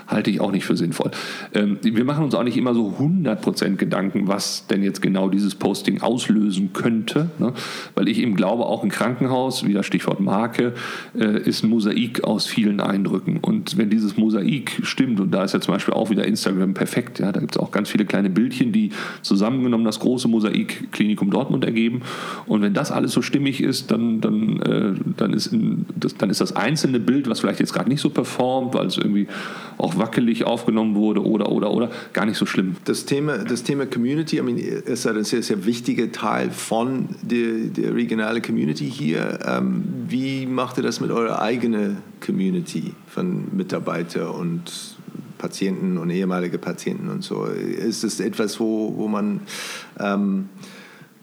halte ich auch nicht für sinnvoll. Ähm, wir machen uns auch nicht immer so 100% Gedanken, was denn jetzt genau dieses Posting auslösen könnte, ne? weil ich eben glaube, auch ein Krankenhaus, wieder Stichwort Marke, äh, ist ein Mosaik aus vielen Eindrücken. Und wenn dieses Mosaik stimmt, und da ist ja zum Beispiel auch wieder Instagram perfekt, ja, da gibt es auch ganz viele kleine Bildchen, die zusammengenommen das große Mosaik Klinikum Dortmund ergeben. Und wenn das alles so stimmig ist, dann, dann, äh, dann, ist, in, das, dann ist das einzelne Bild, was vielleicht jetzt gerade nicht so performt, weil es irgendwie auch wackelig aufgenommen wurde oder, oder, oder, gar nicht so schlimm. Das Thema, das Thema Community, I mean, ist ein sehr, sehr wichtiger Teil von der, der regionalen Community hier. Ähm, wie macht ihr das mit eurer eigenen Community von Mitarbeitern und Patienten und ehemalige Patienten und so? Ist es etwas, wo, wo man, ähm,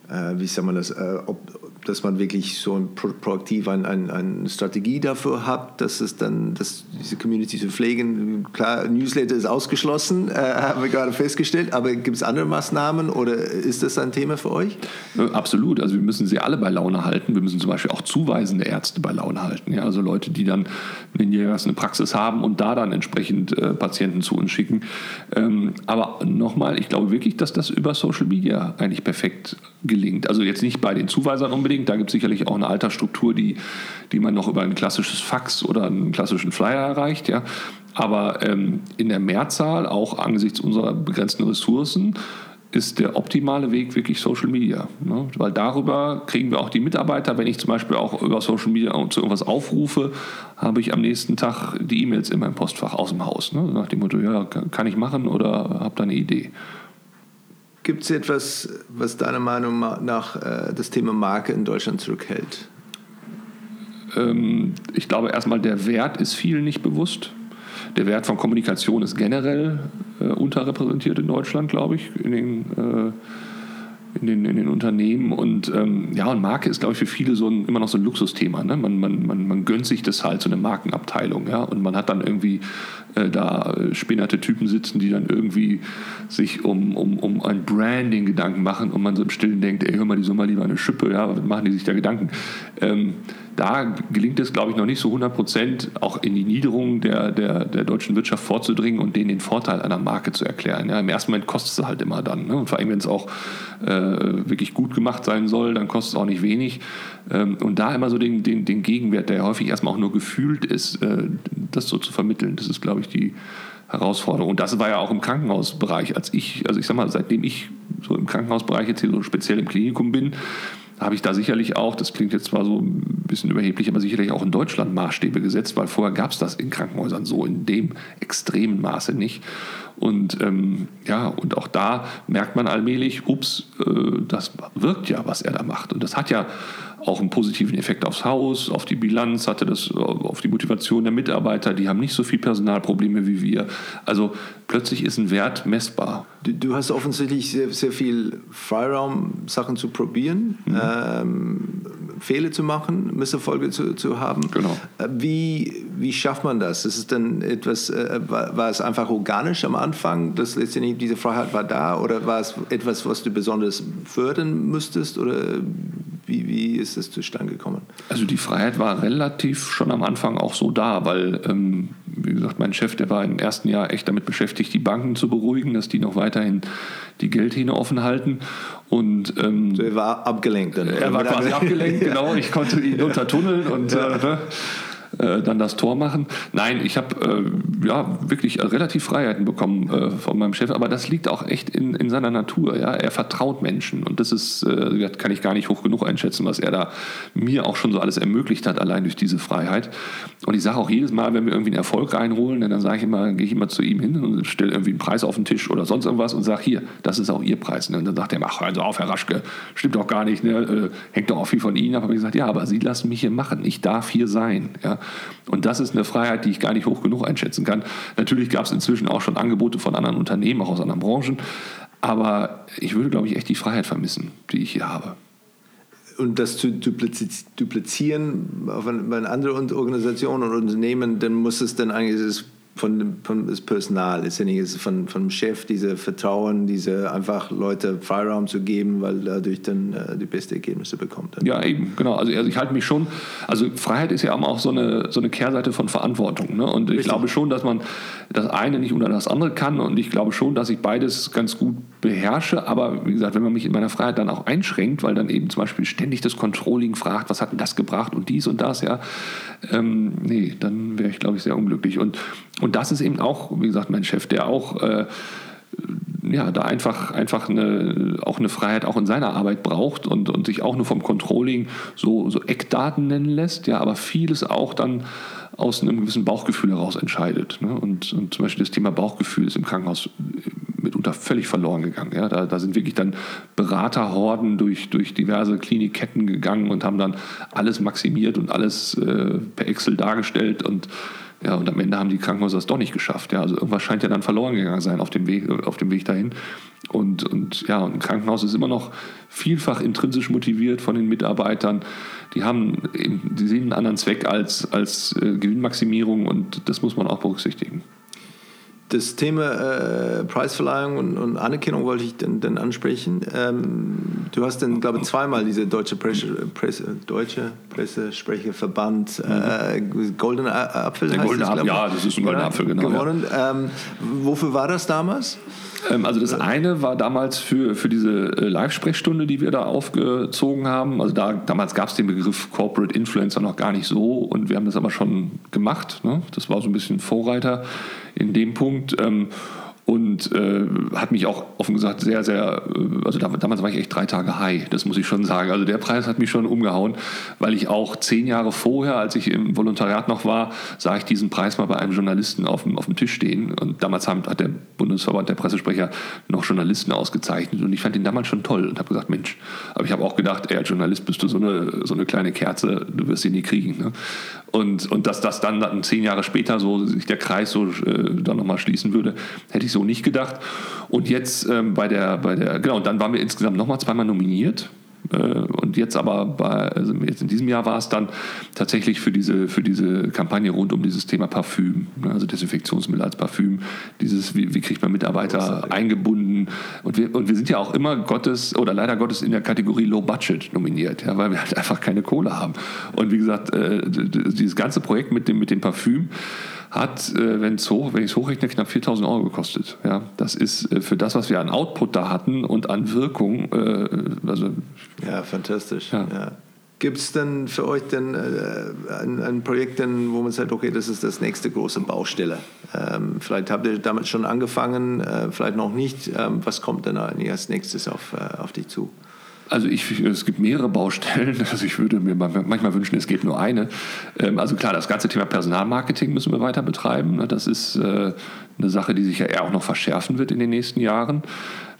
äh, wie sagt man das, äh, ob, dass man wirklich so ein, proaktiv eine ein, ein Strategie dafür hat, dass es dann, dass diese Community zu pflegen. Klar, Newsletter ist ausgeschlossen, äh, haben wir gerade festgestellt, aber gibt es andere Maßnahmen oder ist das ein Thema für euch? Absolut, also wir müssen sie alle bei Laune halten. Wir müssen zum Beispiel auch zuweisende Ärzte bei Laune halten. Ja? Also Leute, die dann in eine Praxis haben und da dann entsprechend äh, Patienten zu uns schicken. Ähm, aber nochmal, ich glaube wirklich, dass das über Social Media eigentlich perfekt gelingt. Also jetzt nicht bei den Zuweisern unbedingt, unbedingt. Da gibt es sicherlich auch eine Altersstruktur, die, die man noch über ein klassisches Fax oder einen klassischen Flyer erreicht. Ja. Aber ähm, in der Mehrzahl, auch angesichts unserer begrenzten Ressourcen, ist der optimale Weg wirklich Social Media. Ne? Weil darüber kriegen wir auch die Mitarbeiter. Wenn ich zum Beispiel auch über Social Media zu irgendwas aufrufe, habe ich am nächsten Tag die E-Mails in meinem Postfach aus dem Haus. Ne? Nach dem Motto, ja, kann ich machen oder habe da eine Idee. Gibt es etwas, was deiner Meinung nach äh, das Thema Marke in Deutschland zurückhält? Ähm, ich glaube erstmal, der Wert ist vielen nicht bewusst. Der Wert von Kommunikation ist generell äh, unterrepräsentiert in Deutschland, glaube ich, in den, äh, in den, in den Unternehmen. Und ähm, ja, und Marke ist, glaube ich, für viele so ein, immer noch so ein Luxusthema. Ne? Man, man, man, man gönnt sich das halt, so eine Markenabteilung. Ja? Und man hat dann irgendwie äh, da spinnerte Typen sitzen, die dann irgendwie sich um, um, um ein Branding Gedanken machen und man so im Stillen denkt, ey, hör mal, die sollen mal lieber eine Schippe, ja, was machen die sich da Gedanken? Ähm, da gelingt es, glaube ich, noch nicht so 100 Prozent, auch in die Niederung der, der, der deutschen Wirtschaft vorzudringen und denen den Vorteil einer Marke zu erklären. Ja, Im ersten Moment kostet es halt immer dann. Ne? Und vor allem, wenn es auch äh, wirklich gut gemacht sein soll, dann kostet es auch nicht wenig. Ähm, und da immer so den, den, den Gegenwert, der häufig erstmal auch nur gefühlt ist, äh, das so zu vermitteln, das ist, glaube ich, die Herausforderung. Und das war ja auch im Krankenhausbereich, als ich, also ich sag mal, seitdem ich so im Krankenhausbereich jetzt hier so speziell im Klinikum bin, habe ich da sicherlich auch, das klingt jetzt zwar so ein bisschen überheblich, aber sicherlich auch in Deutschland Maßstäbe gesetzt, weil vorher gab es das in Krankenhäusern so in dem extremen Maße nicht. Und ähm, ja, und auch da merkt man allmählich, ups, äh, das wirkt ja, was er da macht. Und das hat ja auch einen positiven Effekt aufs Haus, auf die Bilanz, hatte das auf die Motivation der Mitarbeiter. Die haben nicht so viel Personalprobleme wie wir. Also plötzlich ist ein Wert messbar. Du, du hast offensichtlich sehr, sehr viel Freiraum, Sachen zu probieren, mhm. ähm, Fehler zu machen, Misserfolge zu, zu haben. Genau. Äh, wie, wie schafft man das? Ist es dann etwas, äh, war, war, es einfach organisch am Anfang, dass letztendlich diese Freiheit war da oder war es etwas, was du besonders fördern müsstest oder wie, wie ist es zustande gekommen? Also die Freiheit war relativ schon am Anfang auch so da, weil, ähm, wie gesagt, mein Chef, der war im ersten Jahr echt damit beschäftigt, die Banken zu beruhigen, dass die noch weiterhin die Geldhähne offen halten. Und, ähm, so, er war abgelenkt. Dann, er war quasi abgelenkt, genau. Ich konnte ihn untertunneln und ja. äh, ne? Äh, dann das Tor machen. Nein, ich habe äh, ja wirklich relativ Freiheiten bekommen äh, von meinem Chef, aber das liegt auch echt in, in seiner Natur. Ja? Er vertraut Menschen und das ist, äh, kann ich gar nicht hoch genug einschätzen, was er da mir auch schon so alles ermöglicht hat, allein durch diese Freiheit. Und ich sage auch jedes Mal, wenn wir irgendwie einen Erfolg reinholen, dann sage ich immer, gehe ich immer zu ihm hin und stelle irgendwie einen Preis auf den Tisch oder sonst irgendwas und sage, hier, das ist auch Ihr Preis. Ne? Und dann sagt er, ach, hören Sie auf, Herr Raschke, stimmt doch gar nicht, ne? Äh, hängt doch auch viel von Ihnen ab. Aber ich gesagt, ja, aber Sie lassen mich hier machen, ich darf hier sein. Ja? Und das ist eine Freiheit, die ich gar nicht hoch genug einschätzen kann. Natürlich gab es inzwischen auch schon Angebote von anderen Unternehmen, auch aus anderen Branchen. Aber ich würde, glaube ich, echt die Freiheit vermissen, die ich hier habe. Und das zu duplizieren auf eine andere Organisation und Unternehmen, dann muss es dann eigentlich von, von das Personal, ist ja nicht ist von, vom Chef, diese Vertrauen, diese einfach Leute Freiraum zu geben, weil dadurch dann äh, die besten Ergebnisse bekommt. Dann. Ja, eben, genau. Also, also ich halte mich schon, also Freiheit ist ja auch so eine, so eine Kehrseite von Verantwortung. Ne? Und ich Richtig. glaube schon, dass man das eine nicht ohne das andere kann und ich glaube schon, dass ich beides ganz gut beherrsche, aber wie gesagt, wenn man mich in meiner Freiheit dann auch einschränkt, weil dann eben zum Beispiel ständig das Controlling fragt, was hat denn das gebracht und dies und das, ja, ähm, nee, dann wäre ich, glaube ich, sehr unglücklich. Und, und das ist eben auch, wie gesagt, mein Chef, der auch äh, ja, da einfach, einfach eine, auch eine Freiheit auch in seiner Arbeit braucht und, und sich auch nur vom Controlling so, so Eckdaten nennen lässt, ja, aber vieles auch dann aus einem gewissen Bauchgefühl heraus entscheidet. Ne? Und, und zum Beispiel das Thema Bauchgefühl ist im Krankenhaus mitunter völlig verloren gegangen. Ja? Da, da sind wirklich dann Beraterhorden durch, durch diverse Klinikketten gegangen und haben dann alles maximiert und alles äh, per Excel dargestellt und ja, und am Ende haben die Krankenhäuser es doch nicht geschafft. Ja, also irgendwas scheint ja dann verloren gegangen sein auf dem Weg, auf dem Weg dahin. Und, und ja, ein Krankenhaus ist immer noch vielfach intrinsisch motiviert von den Mitarbeitern. Die haben, die sehen einen anderen Zweck als, als äh, Gewinnmaximierung und das muss man auch berücksichtigen das Thema äh, Preisverleihung und, und, Anerkennung wollte ich dann, dann ansprechen. Ähm, du hast dann, glaube ich, zweimal diese deutsche, Presse, Presse, deutsche Pressesprecherverband äh, Goldene Apfel. Der Goldene Apfel, ja, das ist ein Goldener Apfel, genau. Gewonnen. Ja. Ähm, wofür war das damals? Ähm, also das eine war damals für, für diese äh, Live-Sprechstunde, die wir da aufgezogen haben. Also da, damals gab es den Begriff Corporate Influencer noch gar nicht so und wir haben das aber schon gemacht. Ne? Das war so ein bisschen Vorreiter in dem Punkt. Ähm, und äh, hat mich auch offen gesagt sehr, sehr, äh, also damals war ich echt drei Tage high, das muss ich schon sagen. Also der Preis hat mich schon umgehauen, weil ich auch zehn Jahre vorher, als ich im Volontariat noch war, sah ich diesen Preis mal bei einem Journalisten auf dem, auf dem Tisch stehen. Und damals hat der Bundesverband der Pressesprecher noch Journalisten ausgezeichnet und ich fand ihn damals schon toll und habe gesagt, Mensch, aber ich habe auch gedacht, ey, als Journalist bist du so eine, so eine kleine Kerze, du wirst ihn nie kriegen. Ne? Und, und dass das dann, dann zehn Jahre später so sich der Kreis so äh, dann nochmal schließen würde, hätte ich so nicht gedacht. Und jetzt ähm, bei der, bei der, genau, und dann waren wir insgesamt nochmal zweimal nominiert. Äh, und jetzt aber, bei, also jetzt in diesem Jahr war es dann tatsächlich für diese, für diese Kampagne rund um dieses Thema Parfüm, ne, also Desinfektionsmittel als Parfüm, dieses, wie, wie kriegt man Mitarbeiter eingebunden. Und wir, und wir sind ja auch immer Gottes oder leider Gottes in der Kategorie Low Budget nominiert, ja, weil wir halt einfach keine Kohle haben. Und wie gesagt, äh, dieses ganze Projekt mit dem, mit dem Parfüm, hat, äh, wenn ich hoch, es hochrechne, knapp 4000 Euro gekostet. Ja, das ist äh, für das, was wir an Output da hatten und an Wirkung. Äh, also, ja, fantastisch. Ja. ja. Gibt es denn für euch denn äh, ein, ein, Projekt, denn, wo man sagt, okay, das ist das nächste große Baustelle? Ähm, vielleicht habt ihr damit schon angefangen, vielleicht noch nicht. Ähm, was kommt denn als nächstes auf, auf dich zu? Also ich, es gibt mehrere Baustellen. Also ich würde mir manchmal wünschen, es geht nur eine. Ähm, also klar, das ganze Thema Personalmarketing müssen wir weiter betreiben. Ne? Das ist äh, eine Sache, die sich ja eher auch noch verschärfen wird in den nächsten Jahren.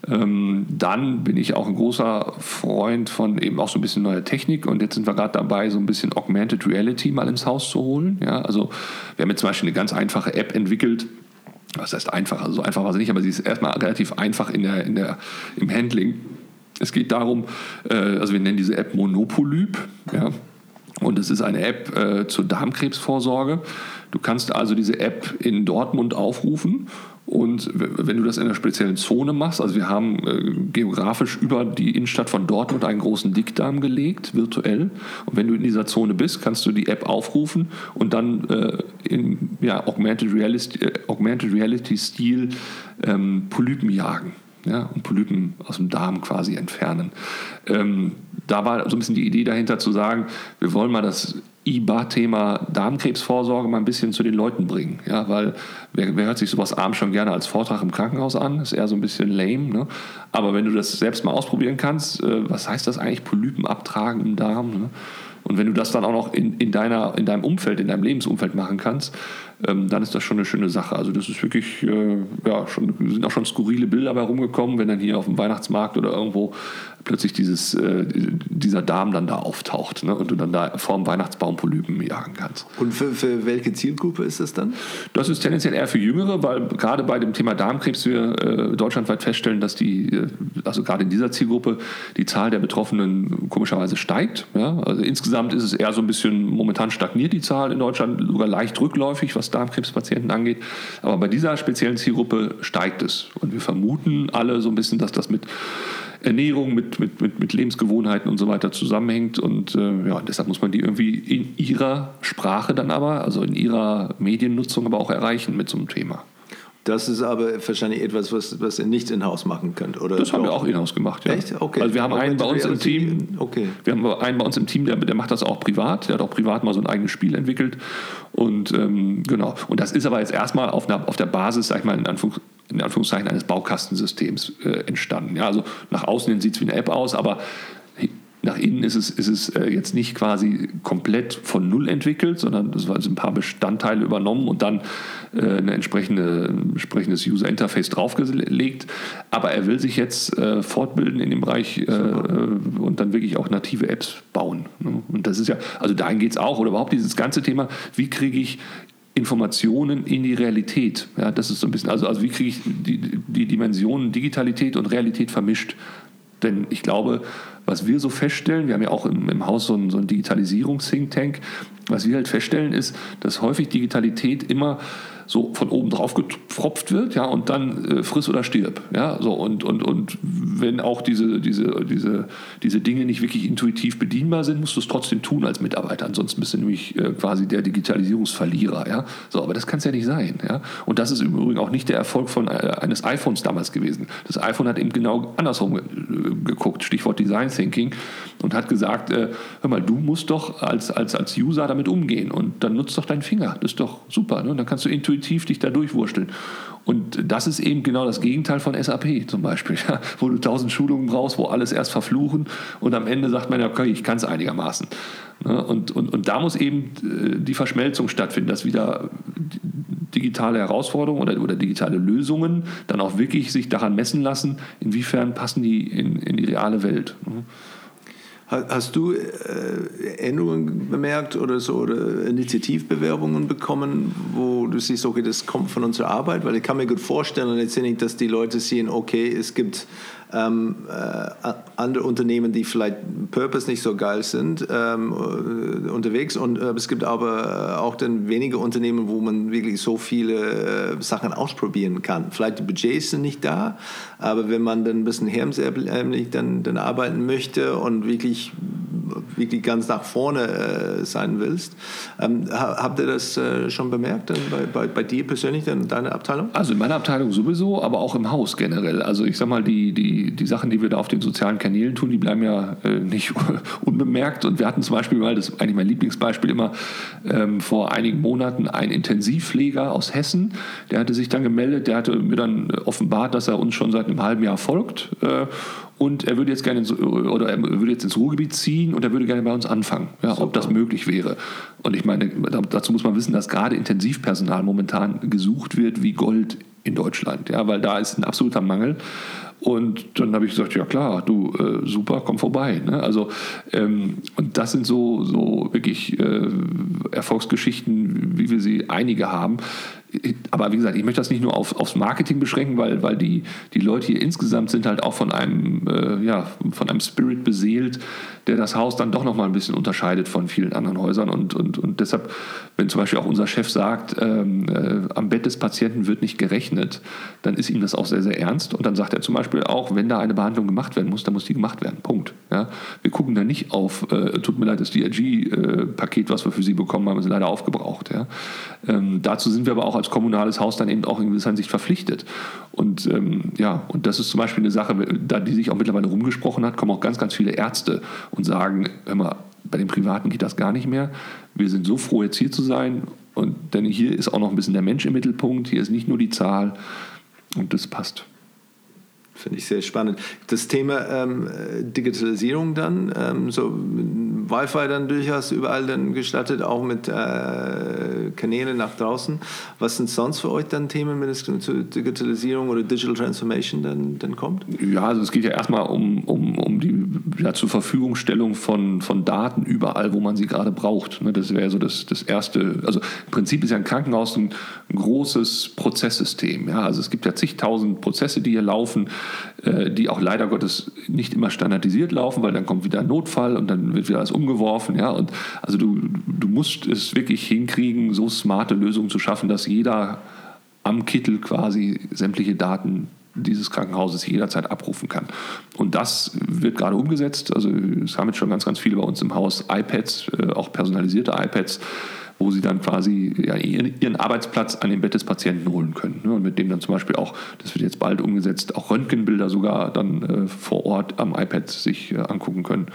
Ähm, dann bin ich auch ein großer Freund von eben auch so ein bisschen neuer Technik und jetzt sind wir gerade dabei, so ein bisschen Augmented Reality mal ins Haus zu holen. Ja, also wir haben jetzt zum Beispiel eine ganz einfache App entwickelt, was heißt einfach? Also so einfach war sie nicht, aber sie ist erstmal relativ einfach in der, in der, im Handling. Es geht darum, äh, also wir nennen diese App Monopolyp. Ja? Und es ist eine App äh, zur Darmkrebsvorsorge. Du kannst also diese App in Dortmund aufrufen und wenn du das in einer speziellen Zone machst, also wir haben äh, geografisch über die Innenstadt von Dortmund einen großen Dickdarm gelegt, virtuell. Und wenn du in dieser Zone bist, kannst du die App aufrufen und dann äh, in ja, Augmented Reality, äh, Augmented Reality ähm, Polypen jagen ja, und Polypen aus dem Darm quasi entfernen. Ähm, da war so ein bisschen die Idee dahinter zu sagen, wir wollen mal das IBA-Thema Darmkrebsvorsorge mal ein bisschen zu den Leuten bringen. Ja, weil wer, wer hört sich sowas abends schon gerne als Vortrag im Krankenhaus an? Ist eher so ein bisschen lame. Ne? Aber wenn du das selbst mal ausprobieren kannst, äh, was heißt das eigentlich, Polypen abtragen im Darm? Ne? Und wenn du das dann auch noch in, in, deiner, in deinem Umfeld, in deinem Lebensumfeld machen kannst, ähm, dann ist das schon eine schöne Sache. Also das ist wirklich, äh, ja, schon, sind auch schon skurrile Bilder bei rumgekommen, wenn dann hier auf dem Weihnachtsmarkt oder irgendwo plötzlich dieses, äh, dieser Darm dann da auftaucht ne? und du dann da vorm Weihnachtsbaum Polypen jagen kannst. Und für, für welche Zielgruppe ist das dann? Das ist tendenziell eher für Jüngere, weil gerade bei dem Thema Darmkrebs wir äh, deutschlandweit feststellen, dass die, äh, also gerade in dieser Zielgruppe, die Zahl der Betroffenen komischerweise steigt. Ja? Also insgesamt ist es eher so ein bisschen, momentan stagniert die Zahl in Deutschland, sogar leicht rückläufig, was Darmkrebspatienten angeht. Aber bei dieser speziellen Zielgruppe steigt es. Und wir vermuten alle so ein bisschen, dass das mit Ernährung, mit, mit, mit, mit Lebensgewohnheiten und so weiter zusammenhängt. Und äh, ja, deshalb muss man die irgendwie in ihrer Sprache dann aber, also in ihrer Mediennutzung aber auch erreichen mit so einem Thema. Das ist aber wahrscheinlich etwas, was, was ihr nicht in-house machen könnt, oder? Das haben wir auch in-house gemacht, ja. Echt? Okay. Also wir haben einen bei uns im Team, okay. wir haben einen bei uns im Team, der, der macht das auch privat, der hat auch privat mal so ein eigenes Spiel entwickelt und ähm, genau. Und das ist aber jetzt erstmal auf, einer, auf der Basis, sag ich mal, in, Anführungs in Anführungszeichen eines Baukastensystems äh, entstanden. Ja, also nach außen hin sieht es wie eine App aus, aber nach innen ist es, ist es äh, jetzt nicht quasi komplett von Null entwickelt, sondern es waren ein paar Bestandteile übernommen und dann äh, ein entsprechende, entsprechendes User Interface draufgelegt. Aber er will sich jetzt äh, fortbilden in dem Bereich äh, und dann wirklich auch native Apps bauen. Ne? Und das ist ja, also dahin geht es auch, oder überhaupt dieses ganze Thema, wie kriege ich Informationen in die Realität. Ja, das ist so ein bisschen, also, also wie kriege ich die, die Dimensionen Digitalität und Realität vermischt. Denn ich glaube, was wir so feststellen, wir haben ja auch im, im Haus so einen, so einen Digitalisierungs-Think Tank, was wir halt feststellen ist, dass häufig Digitalität immer so von oben drauf getropft wird, ja, und dann äh, friss oder stirb, ja, so und, und, und wenn auch diese, diese, diese, diese Dinge nicht wirklich intuitiv bedienbar sind, musst du es trotzdem tun als Mitarbeiter, ansonsten bist du nämlich äh, quasi der Digitalisierungsverlierer, ja, so, aber das kann es ja nicht sein, ja, und das ist im Übrigen auch nicht der Erfolg von äh, eines iPhones damals gewesen. Das iPhone hat eben genau andersrum ge geguckt, Stichwort Design Thinking, und hat gesagt, äh, hör mal, du musst doch als, als, als User damit umgehen und dann nutzt doch deinen Finger, das ist doch super, ne? dann kannst du intuitiv intuitiv dich da durchwurschteln. Und das ist eben genau das Gegenteil von SAP zum Beispiel, ja, wo du tausend Schulungen brauchst, wo alles erst verfluchen und am Ende sagt man, ja, okay, ich kann es einigermaßen. Ne? Und, und, und da muss eben äh, die Verschmelzung stattfinden, dass wieder digitale Herausforderungen oder, oder digitale Lösungen dann auch wirklich sich daran messen lassen, inwiefern passen die in, in die reale Welt. Hast du äh, Änderungen bemerkt oder so oder Initiativbewerbungen bekommen, wo du siehst, okay, das kommt von unserer Arbeit? Weil ich kann mir gut vorstellen, letztendlich, dass die Leute sehen, okay, es gibt ähm, äh, andere Unternehmen, die vielleicht Purpose nicht so geil sind, ähm, äh, unterwegs. Und äh, es gibt aber auch dann wenige Unternehmen, wo man wirklich so viele äh, Sachen ausprobieren kann. Vielleicht die Budgets sind nicht da, aber wenn man dann ein bisschen hemsärmlich dann, dann arbeiten möchte und wirklich wirklich ganz nach vorne äh, sein willst. Ähm, habt ihr das äh, schon bemerkt bei, bei, bei, dir persönlich, in deiner Abteilung? Also in meiner Abteilung sowieso, aber auch im Haus generell. Also ich sag mal, die, die, die Sachen, die wir da auf den sozialen Kanälen tun, die bleiben ja äh, nicht unbemerkt. Und wir hatten zum Beispiel mal, das ist eigentlich mein Lieblingsbeispiel immer, ähm, vor einigen Monaten einen Intensivpfleger aus Hessen, der hatte sich dann gemeldet, der hatte mir dann offenbart, dass er uns schon seit einem halben Jahr folgt äh, und er würde jetzt gerne ins, oder er würde jetzt ins Ruhrgebiet ziehen und er würde gerne bei uns anfangen, ja, ob das möglich wäre. Und ich meine, dazu muss man wissen, dass gerade Intensivpersonal momentan gesucht wird wie Gold in Deutschland, ja, weil da ist ein absoluter Mangel. Und dann habe ich gesagt, ja klar, du, äh, super, komm vorbei. Ne? Also, ähm, und das sind so, so wirklich äh, Erfolgsgeschichten, wie wir sie einige haben aber wie gesagt, ich möchte das nicht nur auf, aufs Marketing beschränken, weil, weil die, die Leute hier insgesamt sind halt auch von einem, äh, ja, von einem Spirit beseelt, der das Haus dann doch nochmal ein bisschen unterscheidet von vielen anderen Häusern. Und, und, und deshalb, wenn zum Beispiel auch unser Chef sagt, ähm, äh, am Bett des Patienten wird nicht gerechnet, dann ist ihm das auch sehr, sehr ernst. Und dann sagt er zum Beispiel auch, wenn da eine Behandlung gemacht werden muss, dann muss die gemacht werden. Punkt. Ja? Wir gucken da nicht auf, äh, tut mir leid, das DRG-Paket, was wir für Sie bekommen haben, ist leider aufgebraucht. Ja? Ähm, dazu sind wir aber auch als kommunales Haus dann eben auch in gewisser Hinsicht verpflichtet. Und ähm, ja, und das ist zum Beispiel eine Sache, da die sich auch mittlerweile rumgesprochen hat, kommen auch ganz, ganz viele Ärzte und sagen, hör mal, bei den Privaten geht das gar nicht mehr. Wir sind so froh, jetzt hier zu sein. Und denn hier ist auch noch ein bisschen der Mensch im Mittelpunkt, hier ist nicht nur die Zahl und das passt. Finde ich sehr spannend. Das Thema ähm, Digitalisierung dann, ähm, so Wi-Fi dann durchaus überall dann gestattet, auch mit äh, Kanälen nach draußen. Was sind sonst für euch dann Themen, wenn es zu Digitalisierung oder Digital Transformation dann, dann kommt? Ja, also es geht ja erstmal um, um, um die ja, zur Verfügungstellung von, von Daten überall, wo man sie gerade braucht. Ne, das wäre so das, das Erste. Also im Prinzip ist ja ein Krankenhaus ein, ein großes Prozesssystem. Ja? Also es gibt ja zigtausend Prozesse, die hier laufen. Äh, die auch leider Gottes nicht immer standardisiert laufen, weil dann kommt wieder ein Notfall und dann wird wieder alles umgeworfen. Ja? Und also du, du musst es wirklich hinkriegen, so smarte Lösungen zu schaffen, dass jeder am Kittel quasi sämtliche Daten dieses Krankenhauses jederzeit abrufen kann. Und das wird gerade umgesetzt. Also es haben jetzt schon ganz, ganz viele bei uns im Haus iPads, äh, auch personalisierte iPads wo sie dann quasi ja, ihren Arbeitsplatz an dem Bett des Patienten holen können. Ne? Und mit dem dann zum Beispiel auch, das wird jetzt bald umgesetzt, auch Röntgenbilder sogar dann äh, vor Ort am iPad sich äh, angucken können.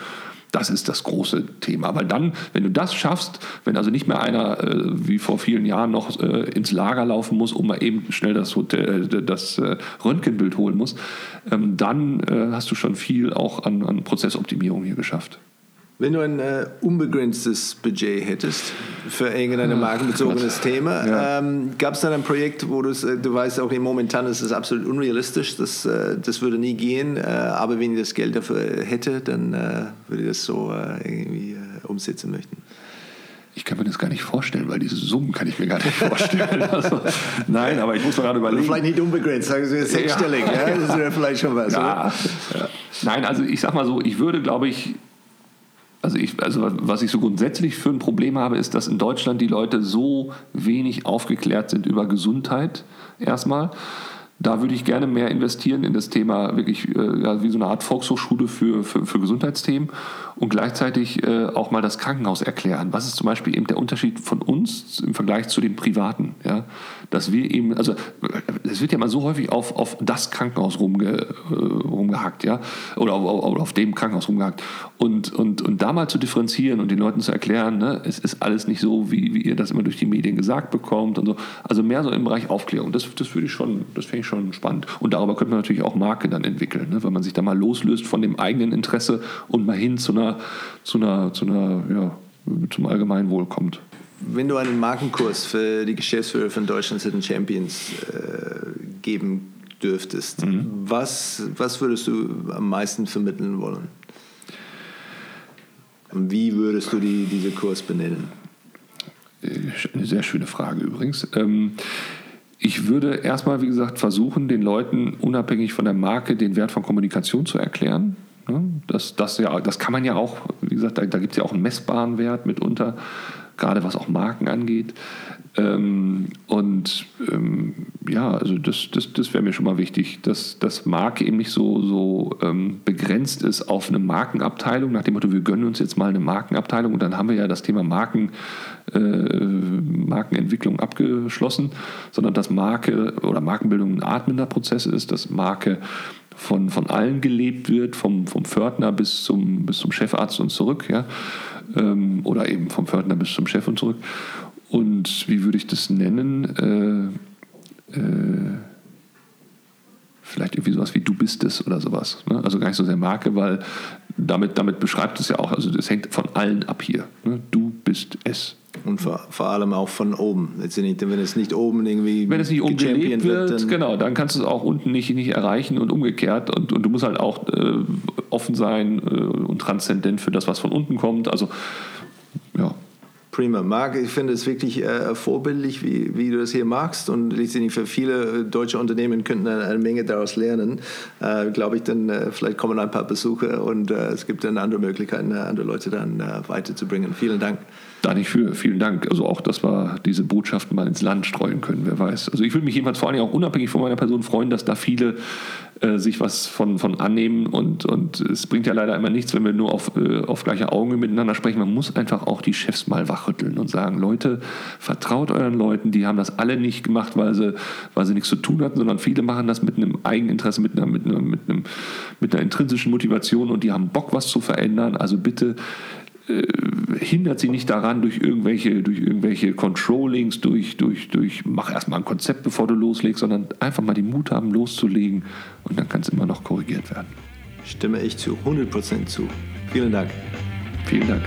Das ist das große Thema. Weil dann, wenn du das schaffst, wenn also nicht mehr einer äh, wie vor vielen Jahren noch äh, ins Lager laufen muss, um mal eben schnell das, Hotel, äh, das äh, Röntgenbild holen muss, ähm, dann äh, hast du schon viel auch an, an Prozessoptimierung hier geschafft. Wenn du ein äh, unbegrenztes Budget hättest für irgendein markenbezogenes Thema, ja. ähm, gab es dann ein Projekt, wo äh, du weißt, okay, momentan ist es absolut unrealistisch, das, äh, das würde nie gehen, äh, aber wenn ich das Geld dafür hätte, dann äh, würde ich das so irgendwie umsetzen möchten? Ich kann mir das gar nicht vorstellen, weil diese Summen kann ich mir gar nicht vorstellen. Also, nein, aber ich muss mir gerade überlegen. Vielleicht nicht unbegrenzt, sagen Sie sechsstellig, ja. ja. das wäre vielleicht schon was. Ja. Nein, also ich sag mal so, ich würde, glaube ich, also, ich, also was ich so grundsätzlich für ein Problem habe, ist, dass in Deutschland die Leute so wenig aufgeklärt sind über Gesundheit erstmal. Da würde ich gerne mehr investieren in das Thema wirklich äh, wie so eine Art Volkshochschule für, für, für Gesundheitsthemen und gleichzeitig äh, auch mal das Krankenhaus erklären. Was ist zum Beispiel eben der Unterschied von uns im Vergleich zu den Privaten? Ja? Dass wir eben, also es wird ja mal so häufig auf, auf das Krankenhaus rumge, äh, rumgehackt, ja, oder auf, auf, auf, dem Krankenhaus rumgehackt. Und, und, und da mal zu differenzieren und den Leuten zu erklären, ne, es ist alles nicht so, wie, wie ihr das immer durch die Medien gesagt bekommt und so. Also mehr so im Bereich Aufklärung. Das, das würde ich schon, das fände ich schon spannend. Und darüber könnte man natürlich auch Marke dann entwickeln, ne, wenn man sich da mal loslöst von dem eigenen Interesse und mal hin zu einer einer, zu einer, zu einer ja, zum Allgemeinwohl kommt. Wenn du einen Markenkurs für die Geschäftsführer von Deutschland Hidden Champions äh, geben dürftest, mhm. was, was würdest du am meisten vermitteln wollen? Und wie würdest du die, diese Kurs benennen? Eine sehr schöne Frage übrigens. Ähm, ich würde erstmal, wie gesagt, versuchen, den Leuten unabhängig von der Marke den Wert von Kommunikation zu erklären. Ne? Das, das, ja, das kann man ja auch, wie gesagt, da, da gibt es ja auch einen messbaren Wert mitunter, gerade was auch Marken angeht. Ähm, und ähm, ja, also das, das, das wäre mir schon mal wichtig, dass das Marke eben nicht so, so ähm, begrenzt ist auf eine Markenabteilung, nach dem Motto, wir gönnen uns jetzt mal eine Markenabteilung und dann haben wir ja das Thema Marken, äh, Markenentwicklung abgeschlossen, sondern dass Marke oder Markenbildung ein atmender Prozess ist, dass Marke von, von allen gelebt wird, vom, vom Pförtner bis zum, bis zum Chefarzt und zurück, ja, ähm, oder eben vom Pförtner bis zum Chef und zurück. Und wie würde ich das nennen? Äh, äh, vielleicht irgendwie sowas wie du bist es oder sowas. Ne? Also gar nicht so sehr Marke, weil damit, damit beschreibt es ja auch, also das hängt von allen ab hier. Ne? Du bist es. Und vor, vor allem auch von oben. Wenn es nicht oben irgendwie. Wenn es nicht oben gelebt wird, dann genau, dann kannst du es auch unten nicht, nicht erreichen und umgekehrt. Und, und du musst halt auch äh, offen sein äh, und transzendent für das, was von unten kommt. Also, ja. Prima. Marc, ich finde es wirklich äh, vorbildlich, wie, wie du das hier machst. Und letztendlich für viele äh, deutsche Unternehmen könnten eine, eine Menge daraus lernen. Äh, Glaube ich, dann äh, vielleicht kommen ein paar Besucher und äh, es gibt dann andere Möglichkeiten, äh, andere Leute dann weiterzubringen. Vielen Dank. Da nicht für. Vielen Dank. Also auch, dass wir diese Botschaften mal ins Land streuen können, wer weiß. Also ich würde mich jedenfalls vor allem auch unabhängig von meiner Person freuen, dass da viele äh, sich was von, von annehmen und, und es bringt ja leider immer nichts, wenn wir nur auf, äh, auf gleicher Augenhöhe miteinander sprechen. Man muss einfach auch die Chefs mal wachrütteln und sagen, Leute, vertraut euren Leuten, die haben das alle nicht gemacht, weil sie, weil sie nichts zu tun hatten, sondern viele machen das mit einem Eigeninteresse, mit einer, mit, einer, mit, einem, mit einer intrinsischen Motivation und die haben Bock, was zu verändern. Also bitte äh, hindert sie nicht daran, durch irgendwelche, durch irgendwelche Controllings, durch, durch, durch, mach erstmal ein Konzept, bevor du loslegst, sondern einfach mal den Mut haben, loszulegen und dann kann es immer noch korrigiert werden. Stimme ich zu 100% zu. Vielen Dank. Vielen Dank.